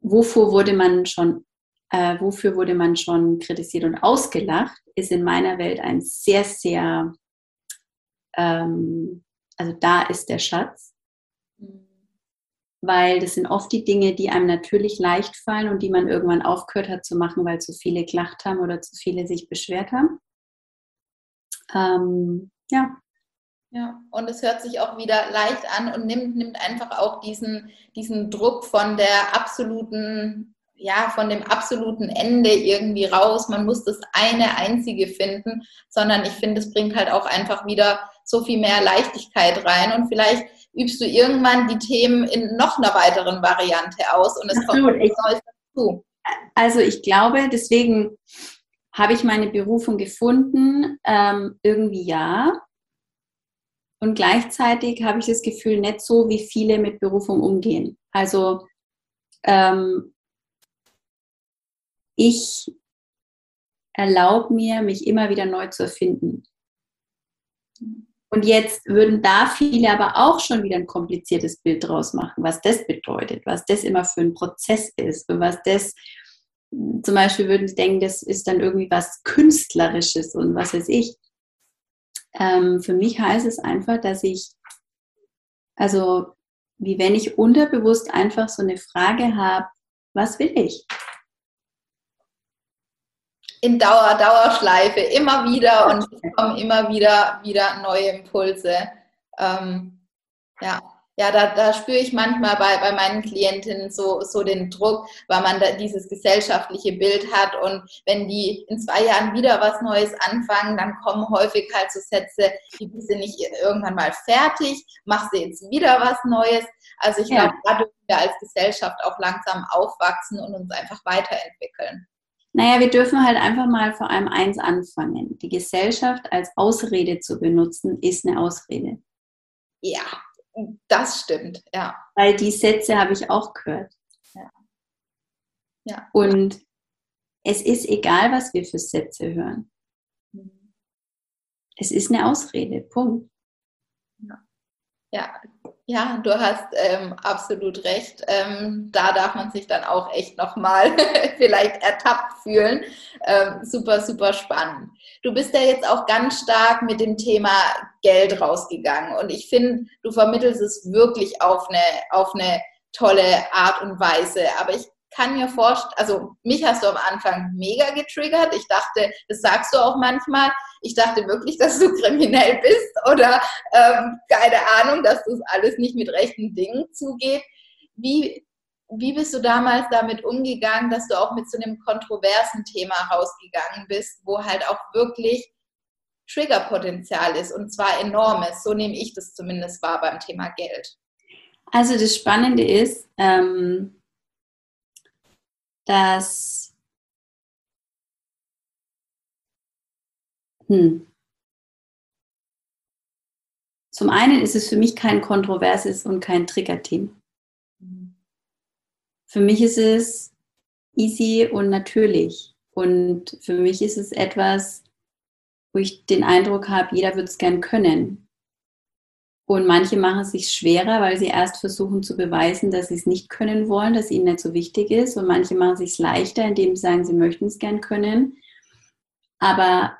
wofür wurde man schon, äh, wofür wurde man schon kritisiert und ausgelacht, ist in meiner Welt ein sehr, sehr, ähm, also da ist der Schatz. Weil das sind oft die Dinge, die einem natürlich leicht fallen und die man irgendwann aufgehört hat zu machen, weil zu viele gelacht haben oder zu viele sich beschwert haben. Ähm, ja, ja, und es hört sich auch wieder leicht an und nimmt, nimmt einfach auch diesen, diesen Druck von der absoluten, ja, von dem absoluten Ende irgendwie raus. Man muss das eine einzige finden, sondern ich finde, es bringt halt auch einfach wieder so viel mehr Leichtigkeit rein und vielleicht übst du irgendwann die Themen in noch einer weiteren Variante aus und es kommt Neues dazu. Also ich glaube, deswegen habe ich meine Berufung gefunden, ähm, irgendwie ja, und gleichzeitig habe ich das Gefühl, nicht so, wie viele mit Berufung umgehen. Also ähm, ich erlaube mir, mich immer wieder neu zu erfinden. Und jetzt würden da viele aber auch schon wieder ein kompliziertes Bild draus machen, was das bedeutet, was das immer für ein Prozess ist und was das zum Beispiel würden sie denken, das ist dann irgendwie was Künstlerisches und was weiß ich. Ähm, für mich heißt es einfach, dass ich, also wie wenn ich unterbewusst einfach so eine Frage habe, was will ich? In Dauer, Dauerschleife, immer wieder und es <laughs> kommen immer wieder, wieder neue Impulse. Ähm, ja, ja, da, da spüre ich manchmal bei, bei meinen Klientinnen so, so den Druck, weil man da dieses gesellschaftliche Bild hat und wenn die in zwei Jahren wieder was Neues anfangen, dann kommen häufig halt so Sätze, die bist du nicht irgendwann mal fertig, machst du jetzt wieder was Neues. Also ich ja. glaube, da dürfen wir als Gesellschaft auch langsam aufwachsen und uns einfach weiterentwickeln. Naja, wir dürfen halt einfach mal vor allem eins anfangen. Die Gesellschaft als Ausrede zu benutzen, ist eine Ausrede. Ja, das stimmt, ja. Weil die Sätze habe ich auch gehört. Ja. ja. Und es ist egal, was wir für Sätze hören. Mhm. Es ist eine Ausrede, Punkt. Ja, ja, ja du hast ähm, absolut recht. Ähm, da darf man sich dann auch echt nochmal <laughs> vielleicht ertappt fühlen. Ähm, super, super spannend. Du bist ja jetzt auch ganz stark mit dem Thema Geld rausgegangen und ich finde, du vermittelst es wirklich auf eine, auf eine tolle Art und Weise. Aber ich kann mir vorstellen, also mich hast du am Anfang mega getriggert. Ich dachte, das sagst du auch manchmal. Ich dachte wirklich, dass du kriminell bist oder ähm, keine Ahnung, dass das alles nicht mit rechten Dingen zugeht. Wie, wie bist du damals damit umgegangen, dass du auch mit so einem kontroversen Thema rausgegangen bist, wo halt auch wirklich Triggerpotenzial ist und zwar enormes. So nehme ich das zumindest wahr beim Thema Geld. Also das Spannende ist, ähm, dass hm, zum einen ist es für mich kein kontroverses und kein Trigger-Thema. Für mich ist es easy und natürlich. Und für mich ist es etwas, wo ich den Eindruck habe, jeder würde es gern können. Und manche machen es sich schwerer, weil sie erst versuchen zu beweisen, dass sie es nicht können wollen, dass ihnen nicht so wichtig ist. Und manche machen es sich leichter, indem sie sagen, sie möchten es gern können. Aber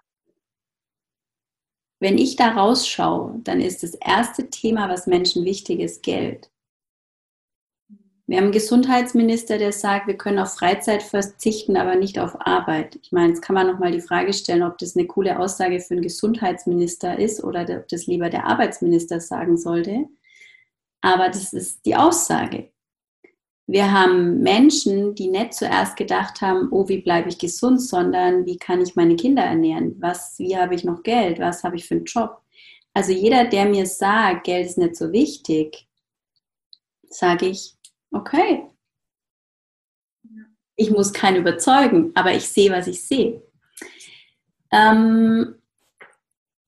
wenn ich da rausschaue, dann ist das erste Thema, was Menschen wichtig ist, Geld. Wir haben einen Gesundheitsminister, der sagt, wir können auf Freizeit verzichten, aber nicht auf Arbeit. Ich meine, jetzt kann man nochmal die Frage stellen, ob das eine coole Aussage für einen Gesundheitsminister ist oder ob das lieber der Arbeitsminister sagen sollte. Aber das ist die Aussage. Wir haben Menschen, die nicht zuerst gedacht haben, oh, wie bleibe ich gesund, sondern wie kann ich meine Kinder ernähren? Was, wie habe ich noch Geld? Was habe ich für einen Job? Also jeder, der mir sagt, Geld ist nicht so wichtig, sage ich, okay. Ich muss keinen überzeugen, aber ich sehe, was ich sehe. Ähm,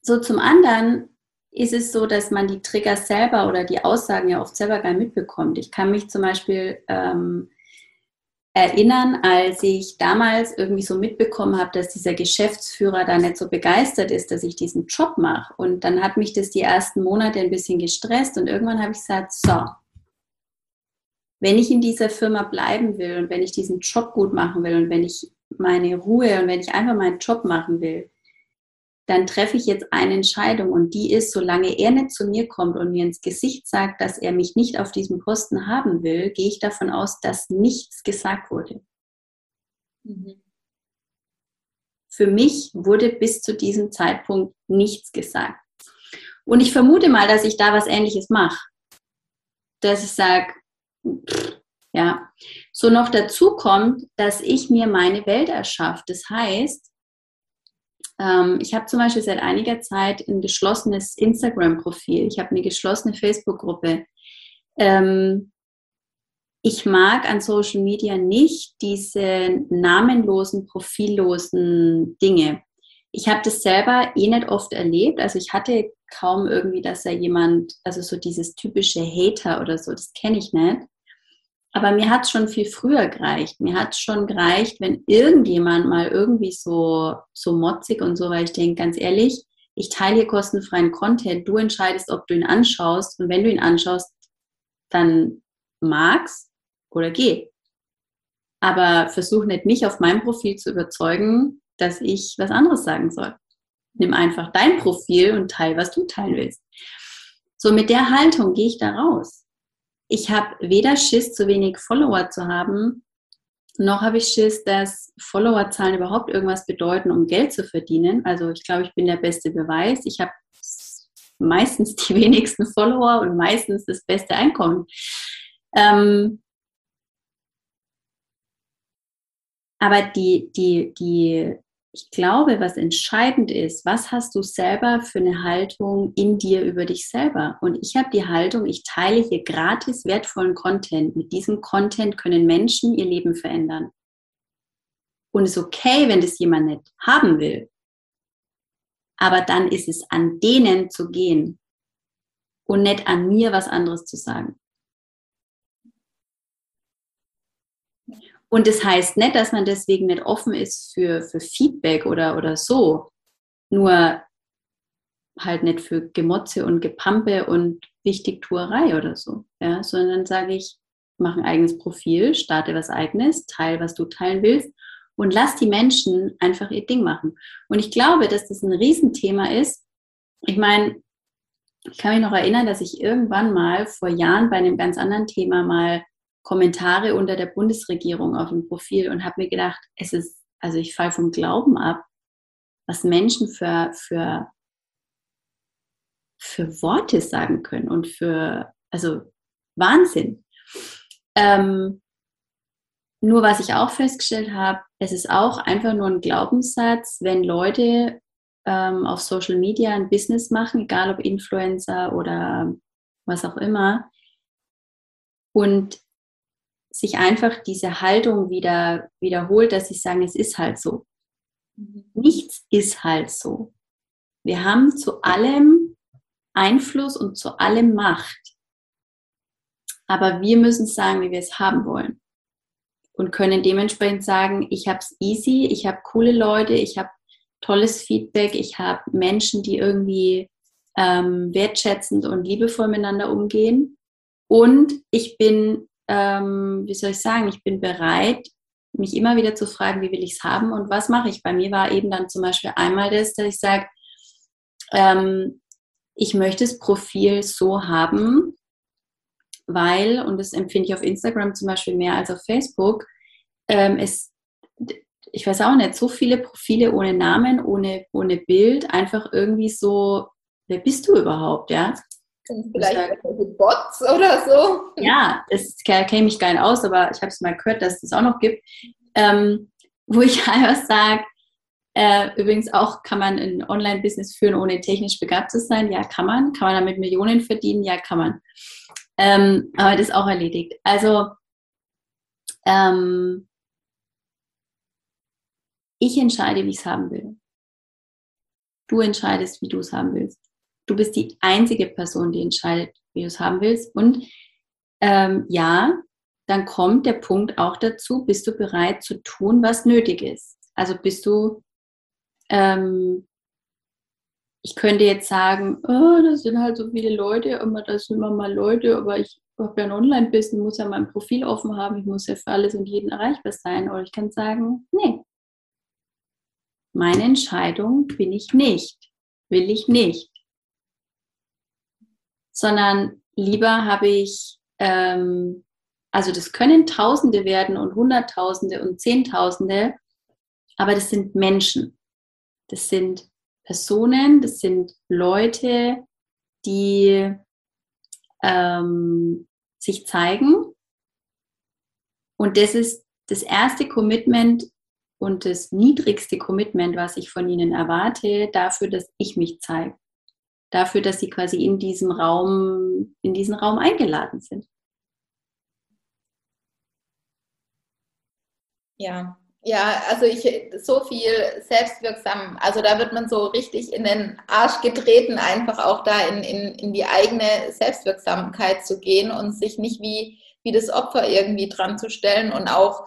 so zum anderen ist es so, dass man die Trigger selber oder die Aussagen ja oft selber gar nicht mitbekommt. Ich kann mich zum Beispiel ähm, erinnern, als ich damals irgendwie so mitbekommen habe, dass dieser Geschäftsführer da nicht so begeistert ist, dass ich diesen Job mache. Und dann hat mich das die ersten Monate ein bisschen gestresst und irgendwann habe ich gesagt, so, wenn ich in dieser Firma bleiben will und wenn ich diesen Job gut machen will und wenn ich meine Ruhe und wenn ich einfach meinen Job machen will, dann treffe ich jetzt eine Entscheidung und die ist, solange er nicht zu mir kommt und mir ins Gesicht sagt, dass er mich nicht auf diesem Posten haben will, gehe ich davon aus, dass nichts gesagt wurde. Mhm. Für mich wurde bis zu diesem Zeitpunkt nichts gesagt. Und ich vermute mal, dass ich da was Ähnliches mache. Dass ich sage, ja. So noch dazu kommt, dass ich mir meine Welt erschaffe. Das heißt, ähm, ich habe zum Beispiel seit einiger Zeit ein geschlossenes Instagram-Profil. Ich habe eine geschlossene Facebook-Gruppe. Ähm, ich mag an Social Media nicht diese namenlosen, profillosen Dinge. Ich habe das selber eh nicht oft erlebt. Also ich hatte kaum irgendwie, dass da jemand, also so dieses typische Hater oder so, das kenne ich nicht. Aber mir hat es schon viel früher gereicht. Mir hat es schon gereicht, wenn irgendjemand mal irgendwie so, so motzig und so, weil ich denke, ganz ehrlich, ich teile hier kostenfreien Content, du entscheidest, ob du ihn anschaust und wenn du ihn anschaust, dann magst oder geh. Aber versuch nicht mich auf meinem Profil zu überzeugen, dass ich was anderes sagen soll. Nimm einfach dein Profil und teil, was du teilen willst. So mit der Haltung gehe ich da raus. Ich habe weder Schiss, zu wenig Follower zu haben, noch habe ich Schiss, dass Followerzahlen überhaupt irgendwas bedeuten, um Geld zu verdienen. Also ich glaube, ich bin der beste Beweis. Ich habe meistens die <laughs> wenigsten Follower und meistens das beste Einkommen. Ähm, aber die, die, die ich glaube, was entscheidend ist, was hast du selber für eine Haltung in dir über dich selber? Und ich habe die Haltung, ich teile hier gratis wertvollen Content. Mit diesem Content können Menschen ihr Leben verändern. Und es ist okay, wenn das jemand nicht haben will. Aber dann ist es an denen zu gehen und nicht an mir was anderes zu sagen. Und das heißt nicht, dass man deswegen nicht offen ist für, für Feedback oder, oder so. Nur halt nicht für Gemotze und Gepampe und Wichtigtuerei oder so. Ja, sondern sage ich, mach ein eigenes Profil, starte was eigenes, teile, was du teilen willst und lass die Menschen einfach ihr Ding machen. Und ich glaube, dass das ein Riesenthema ist. Ich meine, ich kann mich noch erinnern, dass ich irgendwann mal vor Jahren bei einem ganz anderen Thema mal Kommentare unter der Bundesregierung auf dem Profil und habe mir gedacht, es ist, also ich falle vom Glauben ab, was Menschen für, für, für Worte sagen können und für, also Wahnsinn. Ähm, nur was ich auch festgestellt habe, es ist auch einfach nur ein Glaubenssatz, wenn Leute ähm, auf Social Media ein Business machen, egal ob Influencer oder was auch immer, und sich einfach diese Haltung wieder wiederholt, dass sie sagen, es ist halt so. Nichts ist halt so. Wir haben zu allem Einfluss und zu allem Macht. Aber wir müssen sagen, wie wir es haben wollen. Und können dementsprechend sagen, ich habe es easy, ich habe coole Leute, ich habe tolles Feedback, ich habe Menschen, die irgendwie ähm, wertschätzend und liebevoll miteinander umgehen. Und ich bin ähm, wie soll ich sagen, ich bin bereit, mich immer wieder zu fragen, wie will ich es haben und was mache ich. Bei mir war eben dann zum Beispiel einmal das, dass ich sage, ähm, ich möchte das Profil so haben, weil, und das empfinde ich auf Instagram zum Beispiel mehr als auf Facebook, ähm, es, ich weiß auch nicht, so viele Profile ohne Namen, ohne, ohne Bild, einfach irgendwie so, wer bist du überhaupt, ja? Sind vielleicht welche Bots oder so? Ja, das käme ich nicht aus, aber ich habe es mal gehört, dass es das auch noch gibt. Ähm, wo ich <laughs> einfach sage, äh, übrigens auch kann man ein Online-Business führen, ohne technisch begabt zu sein. Ja, kann man. Kann man damit Millionen verdienen? Ja, kann man. Ähm, aber das ist auch erledigt. Also, ähm, ich entscheide, wie ich es haben will. Du entscheidest, wie du es haben willst. Du bist die einzige Person, die entscheidet, wie du es haben willst. Und ähm, ja, dann kommt der Punkt auch dazu, bist du bereit zu tun, was nötig ist. Also bist du, ähm, ich könnte jetzt sagen, oh, das sind halt so viele Leute, immer das sind immer mal Leute, aber ich habe ja ein Online-Business, muss ja mein Profil offen haben, ich muss ja für alles und jeden erreichbar sein. Oder ich kann sagen, nee, meine Entscheidung bin ich nicht, will ich nicht sondern lieber habe ich, ähm, also das können Tausende werden und Hunderttausende und Zehntausende, aber das sind Menschen. Das sind Personen, das sind Leute, die ähm, sich zeigen. Und das ist das erste Commitment und das niedrigste Commitment, was ich von ihnen erwarte, dafür, dass ich mich zeige dafür, dass sie quasi in diesem Raum, in diesen Raum eingeladen sind. Ja, Ja, also ich so viel selbstwirksam, also da wird man so richtig in den Arsch getreten, einfach auch da in, in, in die eigene Selbstwirksamkeit zu gehen und sich nicht wie, wie das Opfer irgendwie dran zu stellen und auch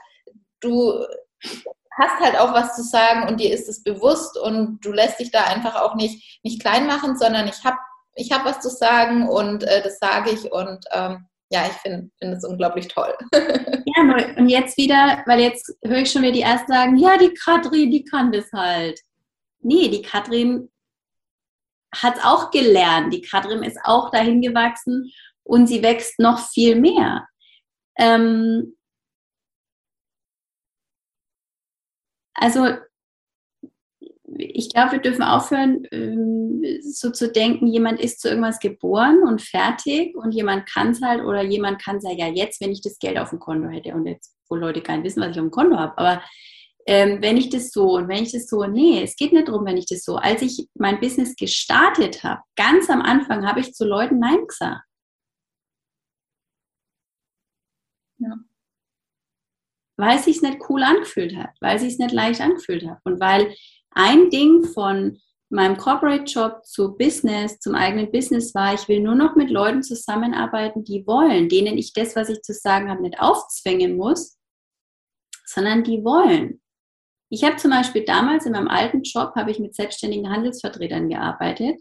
du hast halt auch was zu sagen und dir ist es bewusst und du lässt dich da einfach auch nicht, nicht klein machen, sondern ich habe ich hab was zu sagen und äh, das sage ich und ähm, ja, ich finde find es unglaublich toll. <laughs> ja, und jetzt wieder, weil jetzt höre ich schon wieder die ersten sagen, ja, die Katrin, die kann das halt. Nee, die Katrin hat es auch gelernt. Die Katrin ist auch dahin gewachsen und sie wächst noch viel mehr. Ähm, also ich glaube, wir dürfen aufhören, ähm, so zu denken, jemand ist zu irgendwas geboren und fertig und jemand kann es halt oder jemand kann es ja jetzt, wenn ich das Geld auf dem Konto hätte und jetzt, wo Leute gar nicht wissen, was ich auf dem Konto habe, aber ähm, wenn ich das so und wenn ich das so, nee, es geht nicht darum, wenn ich das so. Als ich mein Business gestartet habe, ganz am Anfang habe ich zu Leuten Nein gesagt. Weil es sich nicht cool angefühlt hat, weil es sich nicht leicht angefühlt hat und weil ein Ding von meinem Corporate Job zu Business, zum eigenen Business war, ich will nur noch mit Leuten zusammenarbeiten, die wollen, denen ich das, was ich zu sagen habe, nicht aufzwingen muss, sondern die wollen. Ich habe zum Beispiel damals in meinem alten Job, habe ich mit selbstständigen Handelsvertretern gearbeitet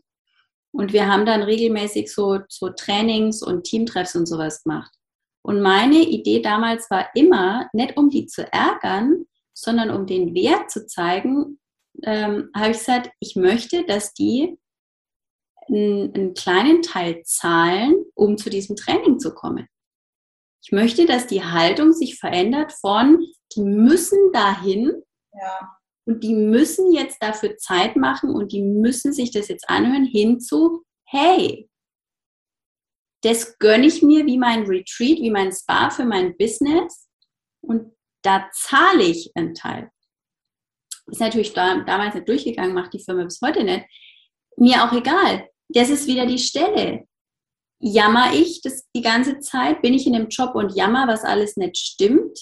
und wir haben dann regelmäßig so, so Trainings und Teamtreffs und sowas gemacht. Und meine Idee damals war immer, nicht um die zu ärgern, sondern um den Wert zu zeigen, ähm, habe ich gesagt, ich möchte, dass die einen, einen kleinen Teil zahlen, um zu diesem Training zu kommen. Ich möchte, dass die Haltung sich verändert von, die müssen dahin ja. und die müssen jetzt dafür Zeit machen und die müssen sich das jetzt anhören, hin zu, hey, das gönne ich mir wie mein Retreat, wie mein Spa für mein Business und da zahle ich einen Teil ist natürlich da, damals nicht durchgegangen, macht die Firma bis heute nicht. Mir auch egal. Das ist wieder die Stelle. Jammer ich das die ganze Zeit? Bin ich in einem Job und jammer, was alles nicht stimmt?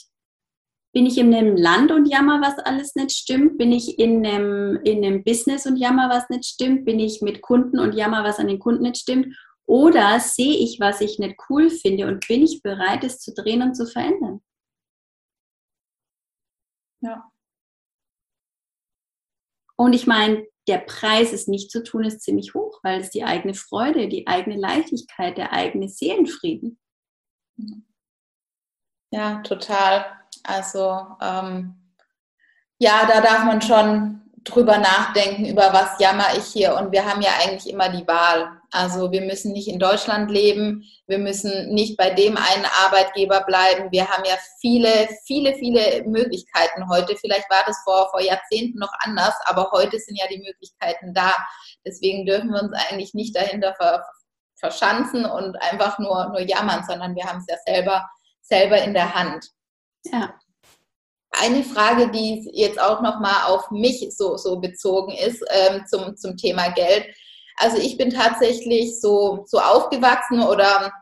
Bin ich in einem Land und jammer, was alles nicht stimmt? Bin ich in einem, in einem Business und jammer, was nicht stimmt? Bin ich mit Kunden und jammer, was an den Kunden nicht stimmt? Oder sehe ich, was ich nicht cool finde und bin ich bereit, es zu drehen und zu verändern? Ja. Und ich meine, der Preis, es nicht zu tun, ist ziemlich hoch, weil es die eigene Freude, die eigene Leichtigkeit, der eigene Seelenfrieden. Ja, total. Also ähm, ja, da darf man schon drüber nachdenken, über was jammer ich hier. Und wir haben ja eigentlich immer die Wahl. Also wir müssen nicht in Deutschland leben, wir müssen nicht bei dem einen Arbeitgeber bleiben. Wir haben ja viele, viele, viele Möglichkeiten heute. Vielleicht war das vor, vor Jahrzehnten noch anders, aber heute sind ja die Möglichkeiten da. Deswegen dürfen wir uns eigentlich nicht dahinter ver, verschanzen und einfach nur, nur jammern, sondern wir haben es ja selber, selber in der Hand. Ja. Eine Frage, die jetzt auch nochmal auf mich so, so bezogen ist ähm, zum, zum Thema Geld also ich bin tatsächlich so, so aufgewachsen oder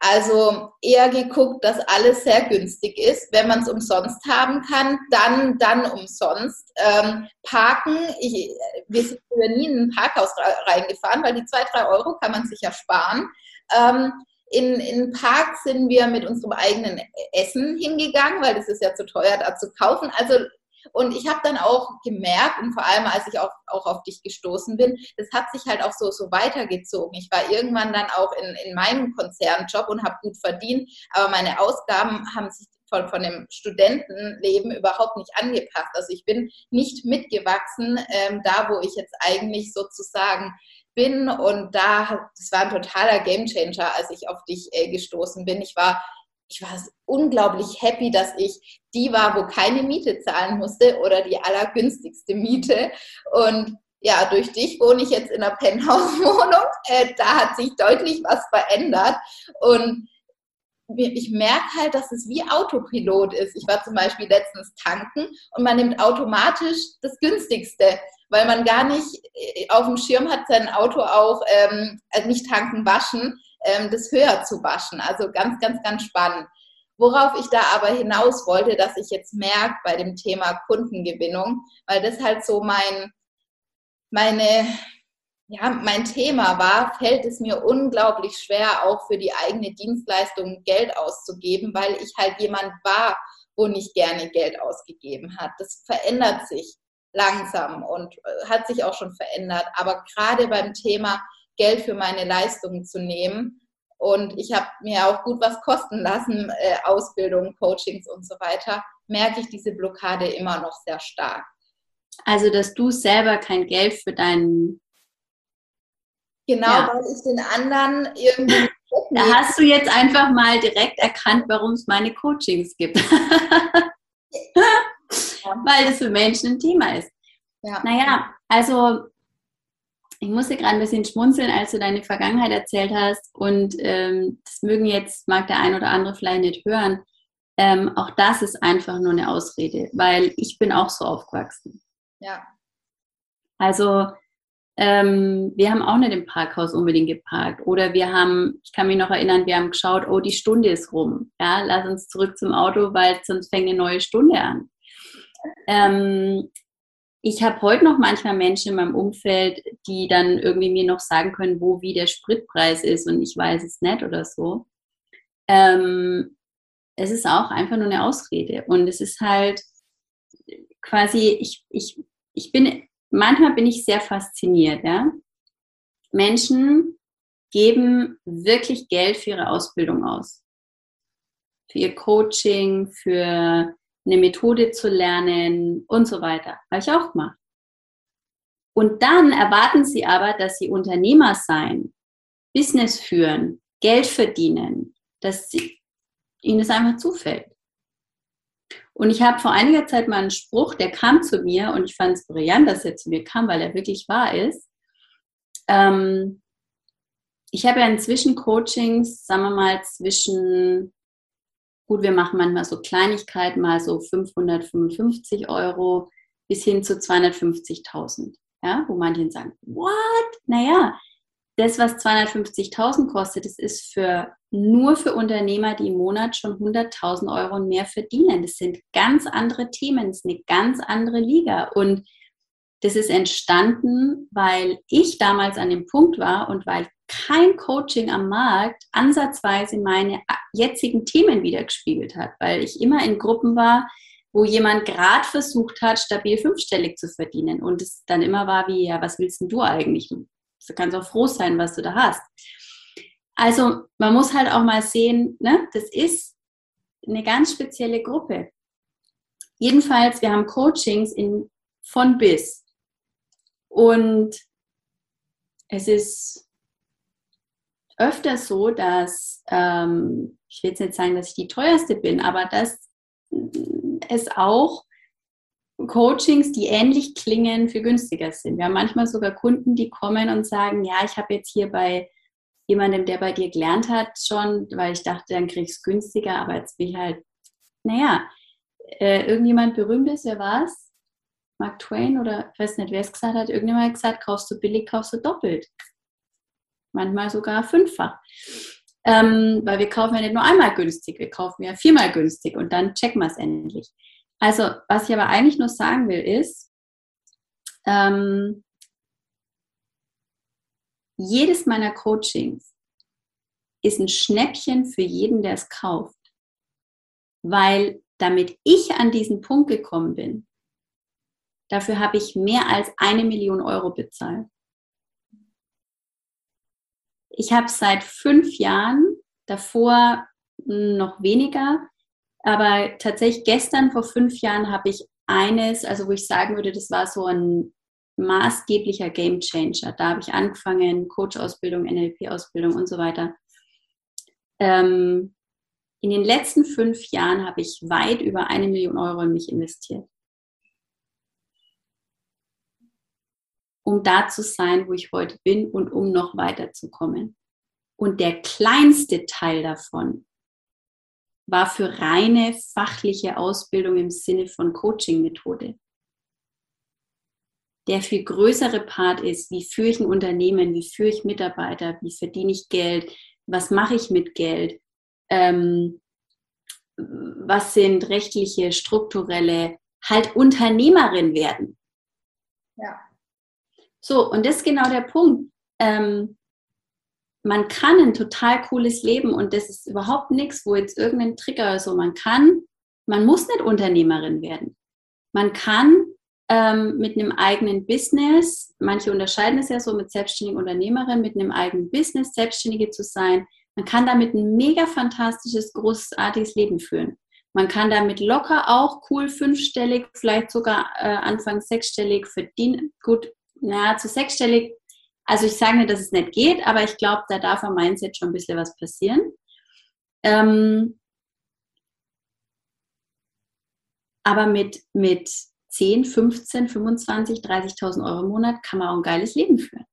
also eher geguckt, dass alles sehr günstig ist. Wenn man es umsonst haben kann, dann, dann umsonst. Ähm, parken, ich, wir sind nie in ein Parkhaus reingefahren, weil die zwei, drei Euro kann man sich ja sparen. Ähm, in, in Park sind wir mit unserem eigenen Essen hingegangen, weil das ist ja zu teuer da zu kaufen. Also und ich habe dann auch gemerkt, und vor allem als ich auch, auch auf dich gestoßen bin, das hat sich halt auch so, so weitergezogen. Ich war irgendwann dann auch in, in meinem Konzernjob und habe gut verdient, aber meine Ausgaben haben sich von, von dem Studentenleben überhaupt nicht angepasst. Also ich bin nicht mitgewachsen, ähm, da wo ich jetzt eigentlich sozusagen bin. Und da, das war ein totaler Gamechanger, als ich auf dich äh, gestoßen bin. Ich war ich war unglaublich happy, dass ich die war, wo keine Miete zahlen musste oder die allergünstigste Miete. Und ja, durch dich wohne ich jetzt in einer Penthouse-Wohnung. <laughs> Äh, da hat sich deutlich was verändert. Und ich merke halt, dass es wie Autopilot ist. Ich war zum Beispiel letztens tanken und man nimmt automatisch das günstigste, weil man gar nicht äh, auf dem Schirm hat, sein Auto auch ähm, also nicht tanken, waschen, das höher zu waschen. Also ganz, ganz, ganz spannend. Worauf ich da aber hinaus wollte, dass ich jetzt merke bei dem Thema Kundengewinnung, weil das halt so mein, meine, ja, mein Thema war, fällt es mir unglaublich schwer, auch für die eigene Dienstleistung Geld auszugeben, weil ich halt jemand war, wo nicht gerne Geld ausgegeben hat. Das verändert sich langsam und äh, hat sich auch schon verändert. Aber gerade beim Thema Geld für meine Leistungen zu nehmen, und ich habe mir auch gut was kosten lassen, äh, Ausbildung, Coachings und so weiter, merke ich diese Blockade immer noch sehr stark. Also, dass du selber kein Geld für deinen. Genau, ja. weil ich den anderen irgendwie. <laughs> Da hast du jetzt einfach mal direkt erkannt, warum es meine Coachings gibt. <laughs> weil das für Menschen ein Thema ist. Ja. Naja, also ich musste gerade ein bisschen schmunzeln, als du deine Vergangenheit erzählt hast. Und ähm, das mögen jetzt, mag der ein oder andere vielleicht nicht hören. Ähm, auch das ist einfach nur eine Ausrede, weil ich bin auch so aufgewachsen. Ja. Also ähm, wir haben auch nicht im Parkhaus unbedingt geparkt. Oder wir haben, ich kann mich noch erinnern, wir haben geschaut, oh, die Stunde ist rum. Ja, lass uns zurück zum Auto, weil sonst fängt eine neue Stunde an. Ähm, ich habe heute noch manchmal Menschen in meinem Umfeld, die dann irgendwie mir noch sagen können, wo wie der Spritpreis ist und ich weiß es nicht oder so. Ähm, es ist auch einfach nur eine Ausrede. Und es ist halt quasi, ich, ich, ich bin, manchmal bin ich sehr fasziniert, ja. Menschen geben wirklich Geld für ihre Ausbildung aus. Für ihr Coaching, für eine Methode zu lernen und so weiter. Habe ich auch gemacht. Und dann erwarten sie aber, dass sie Unternehmer sein, Business führen, Geld verdienen, dass sie, ihnen das einfach zufällt. Und ich habe vor einiger Zeit mal einen Spruch, der kam zu mir und ich fand es brillant, dass er zu mir kam, weil er wirklich wahr ist. Ähm, ich habe ja inzwischen Coachings, sagen wir mal, zwischen Gut, wir machen manchmal so Kleinigkeiten, mal so 555 Euro bis hin zu 250.000. Ja, wo manche sagen, what? Naja, das, was 250.000 kostet, das ist für, nur für Unternehmer, die im Monat schon 100.000 Euro mehr verdienen. Das sind ganz andere Themen, das ist eine ganz andere Liga. Und das ist entstanden, weil ich damals an dem Punkt war und weil kein Coaching am Markt ansatzweise meine jetzigen Themen wiedergespiegelt hat, weil ich immer in Gruppen war, wo jemand gerade versucht hat, stabil fünfstellig zu verdienen und es dann immer war wie, ja, was willst denn du eigentlich? Du kannst auch froh sein, was du da hast. Also man muss halt auch mal sehen, ne, das ist eine ganz spezielle Gruppe. Jedenfalls, wir haben Coachings in, von bis. Und es ist öfter so, dass, ähm, ich will jetzt nicht sagen, dass ich die teuerste bin, aber dass es auch Coachings, die ähnlich klingen, für günstiger sind. Wir haben manchmal sogar Kunden, die kommen und sagen, ja, ich habe jetzt hier bei jemandem, der bei dir gelernt hat, schon, weil ich dachte, dann krieg ich es günstiger, aber jetzt bin ich halt, naja, äh, irgendjemand berühmtes, wer war es? Mark Twain oder ich weiß nicht, wer es gesagt hat, irgendjemand hat gesagt, kaufst du billig, kaufst du doppelt manchmal sogar fünffach. Ähm, weil wir kaufen ja nicht nur einmal günstig, wir kaufen ja viermal günstig und dann checken wir es endlich. Also, was ich aber eigentlich nur sagen will, ist, ähm, jedes meiner Coachings ist ein Schnäppchen für jeden, der es kauft. Weil damit ich an diesen Punkt gekommen bin, dafür habe ich mehr als eine Million Euro bezahlt. Ich habe seit fünf Jahren, davor noch weniger, aber tatsächlich gestern vor fünf Jahren habe ich eines, also wo ich sagen würde, das war so ein maßgeblicher Game Changer. Da habe ich angefangen, Coach-Ausbildung, NLP-Ausbildung und so weiter. Ähm, in den letzten fünf Jahren habe ich weit über eine Million Euro in mich investiert. Um da zu sein, wo ich heute bin und um noch weiterzukommen. Und der kleinste Teil davon war für reine fachliche Ausbildung im Sinne von Coaching-Methode. Der viel größere Part ist, wie führe ich ein Unternehmen, wie führe ich Mitarbeiter, wie verdiene ich Geld, was mache ich mit Geld, ähm, was sind rechtliche, strukturelle, halt Unternehmerin werden. Ja. So, und das ist genau der Punkt. Ähm, man kann ein total cooles Leben und das ist überhaupt nichts, wo jetzt irgendein Trigger oder so, man kann, man muss nicht Unternehmerin werden. Man kann ähm, mit einem eigenen Business, manche unterscheiden es ja so mit selbstständigen Unternehmerin, mit einem eigenen Business Selbstständige zu sein. Man kann damit ein mega fantastisches, großartiges Leben führen. Man kann damit locker auch cool fünfstellig, vielleicht sogar äh, Anfang sechsstellig verdienen. Gut, naja, zu sechsstellig. Also ich sage nicht, dass es nicht geht, aber ich glaube, da darf am Mindset schon ein bisschen was passieren. Ähm, aber mit, mit 10, 15, 25, 30.000 Euro im Monat kann man auch ein geiles Leben führen.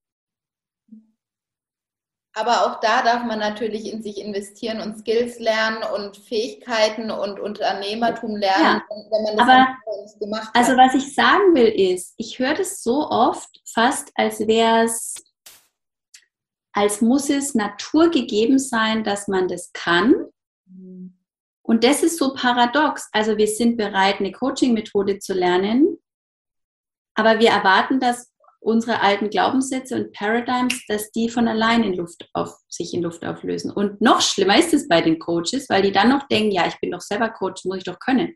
Aber auch da darf man natürlich in sich investieren und Skills lernen und Fähigkeiten und Unternehmertum lernen, ja, wenn man das aber, nicht gemacht hat. Also was ich sagen will ist, ich höre das so oft, fast als wäre es, als muss es naturgegeben sein, dass man das kann. Mhm. Und das ist so paradox. Also wir sind bereit, eine Coaching-Methode zu lernen, aber wir erwarten, dass unsere alten Glaubenssätze und Paradigms, dass die von allein in Luft auf, sich in Luft auflösen. Und noch schlimmer ist es bei den Coaches, weil die dann noch denken, ja, ich bin doch selber Coach, muss ich doch können.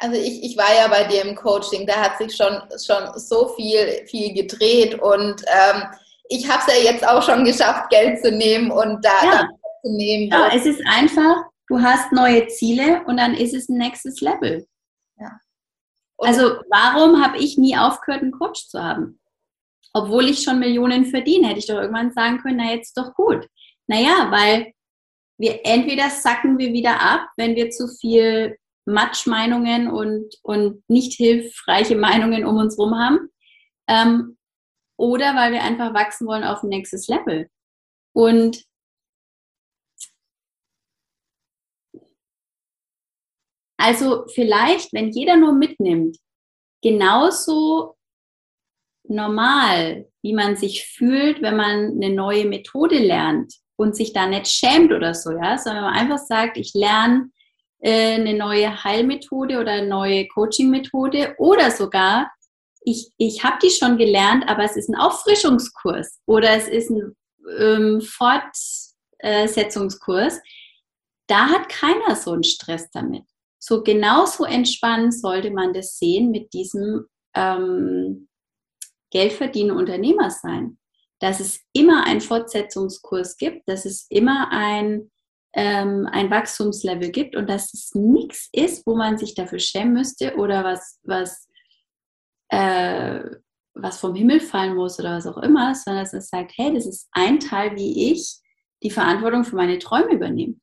Also ich, ich war ja bei dir im Coaching, da hat sich schon, schon so viel, viel gedreht und ähm, ich habe es ja jetzt auch schon geschafft, Geld zu nehmen und da, ja zu nehmen. Ja, es ist einfach, du hast neue Ziele und dann ist es ein nächstes Level. Ja. also warum habe ich nie aufgehört, einen Coach zu haben? Obwohl ich schon Millionen verdiene, hätte ich doch irgendwann sagen können, na jetzt doch gut. Naja, weil wir entweder sacken wir wieder ab, wenn wir zu viel Matschmeinungen und, und nicht hilfreiche Meinungen um uns herum haben. Ähm, oder weil wir einfach wachsen wollen auf ein nächstes Level. Und Also vielleicht, wenn jeder nur mitnimmt, genauso normal, wie man sich fühlt, wenn man eine neue Methode lernt und sich da nicht schämt oder so, ja, sondern man einfach sagt, ich lerne äh, eine neue Heilmethode oder eine neue Coaching-Methode oder sogar, ich, ich habe die schon gelernt, aber es ist ein Auffrischungskurs oder es ist ein ähm, Fortsetzungskurs. Da hat keiner so einen Stress damit. So genauso entspannt sollte man das sehen mit diesem ähm, Geldverdienen Unternehmer sein. Dass es immer einen Fortsetzungskurs gibt, dass es immer ein, ähm, ein Wachstumslevel gibt und dass es nichts ist, wo man sich dafür schämen müsste oder was, was, äh, was vom Himmel fallen muss oder was auch immer, sondern dass es sagt, hey, das ist ein Teil, wie ich die Verantwortung für meine Träume übernehme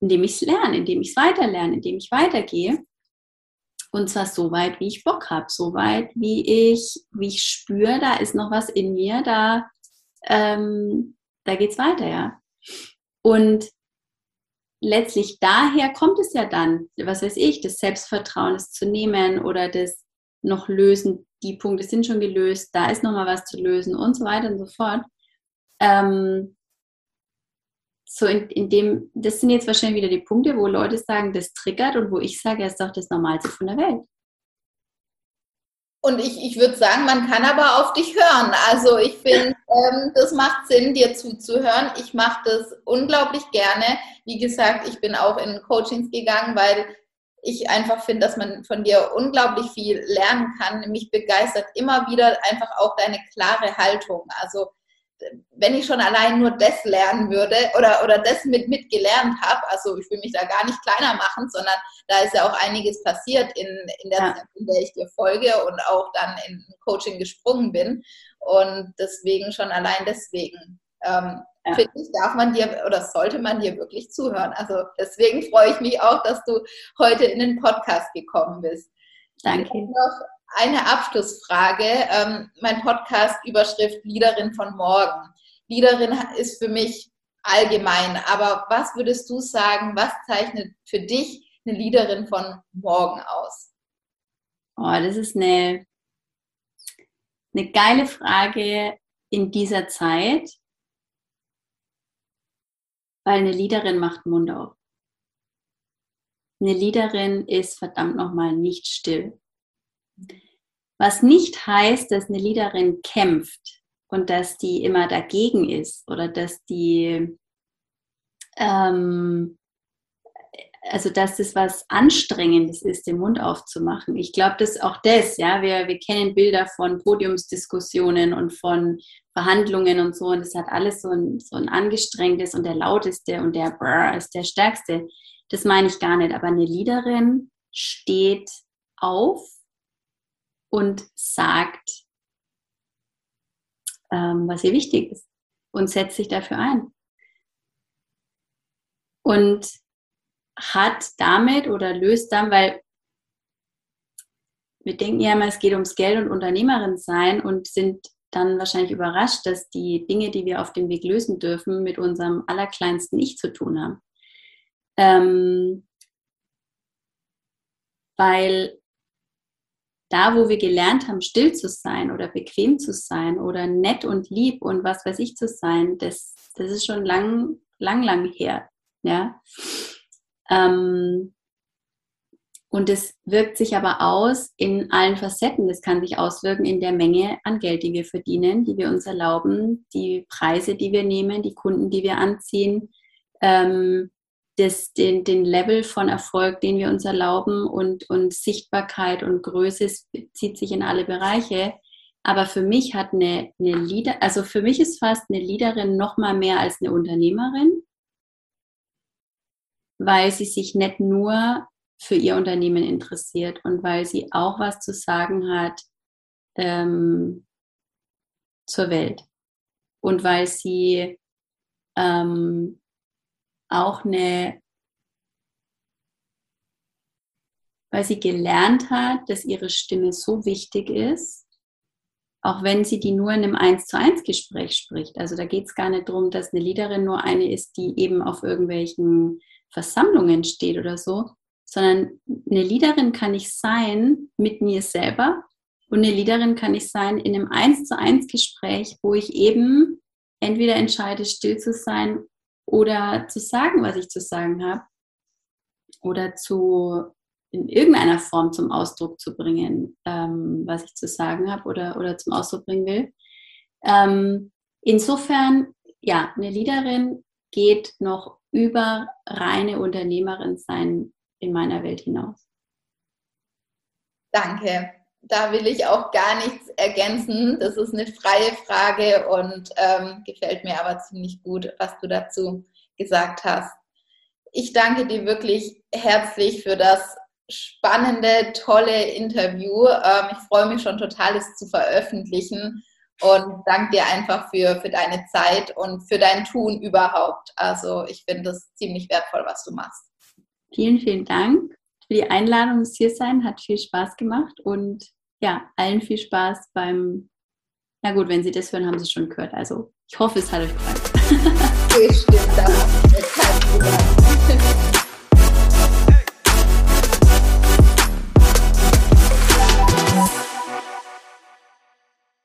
indem ich es lerne, indem ich es weiterlerne, indem ich weitergehe. Und zwar so weit, wie ich Bock habe, so weit, wie ich, wie ich spüre, da ist noch was in mir, da, ähm, da es weiter, ja. Und letztlich daher kommt es ja dann, was weiß ich, das Selbstvertrauen, das zu nehmen oder das noch lösen, die Punkte sind schon gelöst, da ist noch mal was zu lösen und so weiter und so fort. Ähm, so in, in dem, das sind jetzt wahrscheinlich wieder die Punkte, wo Leute sagen, das triggert und wo ich sage, es ist doch das Normalste von der Welt. Und ich, ich würde sagen, man kann aber auf dich hören. Also ich finde, ähm, das macht Sinn, dir zuzuhören. Ich mache das unglaublich gerne. Wie gesagt, ich bin auch in Coachings gegangen, weil ich einfach finde, dass man von dir unglaublich viel lernen kann. Mich begeistert immer wieder einfach auch deine klare Haltung. Also wenn ich schon allein nur das lernen würde oder, oder das mit, mit gelernt habe, also ich will mich da gar nicht kleiner machen, sondern da ist ja auch einiges passiert in, in der ja. Zeit, in der ich dir folge und auch dann in Coaching gesprungen bin. Und deswegen schon allein deswegen. Ähm, ja. Finde ich, darf man dir oder sollte man dir wirklich zuhören. Also deswegen freue ich mich auch, dass du heute in den Podcast gekommen bist. Danke. Noch eine Abschlussfrage. Ähm, mein Podcast Überschrift Leaderin von morgen. Leaderin ist für mich allgemein, aber was würdest du sagen, was zeichnet für dich eine Leaderin von morgen aus? Oh, das ist eine, eine geile Frage in dieser Zeit. Weil eine Leaderin macht Mund auf. Eine Leaderin ist verdammt nochmal nicht still. Was nicht heißt, dass eine Leaderin kämpft und dass die immer dagegen ist oder dass die, ähm, also dass das was Anstrengendes ist, den Mund aufzumachen. Ich glaube, dass auch das, ja, wir, wir kennen Bilder von Podiumsdiskussionen und von Verhandlungen und so und es hat alles so ein, so ein angestrengtes und der lauteste und der Brr ist der stärkste. Das meine ich gar nicht, aber eine Leaderin steht auf und sagt, ähm, was ihr wichtig ist und setzt sich dafür ein. Und hat damit oder löst dann, weil wir denken ja immer, es geht ums Geld und Unternehmerin sein und sind dann wahrscheinlich überrascht, dass die Dinge, die wir auf dem Weg lösen dürfen, mit unserem allerkleinsten Ich zu tun haben. Ähm, weil da, wo wir gelernt haben, still zu sein oder bequem zu sein oder nett und lieb und was weiß ich zu sein, das, das ist schon lang, lang, lang her. Ja? Ähm, und es wirkt sich aber aus in allen Facetten. Das kann sich auswirken in der Menge an Geld, die wir verdienen, die wir uns erlauben, die Preise, die wir nehmen, die Kunden, die wir anziehen, ähm, das, den, den Level von Erfolg, den wir uns erlauben und, und Sichtbarkeit und Größe zieht sich in alle Bereiche. Aber für mich hat eine, eine Leader, also für mich ist fast eine Leaderin noch mal mehr als eine Unternehmerin, weil sie sich nicht nur für ihr Unternehmen interessiert und weil sie auch was zu sagen hat ähm, zur Welt und weil sie ähm, auch eine, weil sie gelernt hat, dass ihre Stimme so wichtig ist, auch wenn sie die nur in einem 1 zu 1 Gespräch spricht. Also da geht es gar nicht darum, dass eine Leaderin nur eine ist, die eben auf irgendwelchen Versammlungen steht oder so, sondern eine Leaderin kann ich sein mit mir selber und eine Leaderin kann ich sein in einem 1 zu 1 Gespräch, wo ich eben entweder entscheide, still zu sein oder zu sagen, was ich zu sagen habe oder zu in irgendeiner Form zum Ausdruck zu bringen, ähm, was ich zu sagen habe oder, oder zum Ausdruck bringen will. Ähm, insofern, ja, eine Leaderin geht noch über reine Unternehmerin sein in meiner Welt hinaus. Danke da will ich auch gar nichts ergänzen. Das ist eine freie Frage und ähm, gefällt mir aber ziemlich gut, was du dazu gesagt hast. Ich danke dir wirklich herzlich für das spannende, tolle Interview. Ähm, ich freue mich schon total, es zu veröffentlichen und danke dir einfach für, für deine Zeit und für dein Tun überhaupt. Also ich finde es ziemlich wertvoll, was du machst. Vielen, vielen Dank für die Einladung, das hier sein. Hat viel Spaß gemacht und ja, allen viel Spaß beim. Na gut, wenn Sie das hören, haben Sie es schon gehört. Also ich hoffe, es hat euch gefallen. <laughs> Bestimmt, da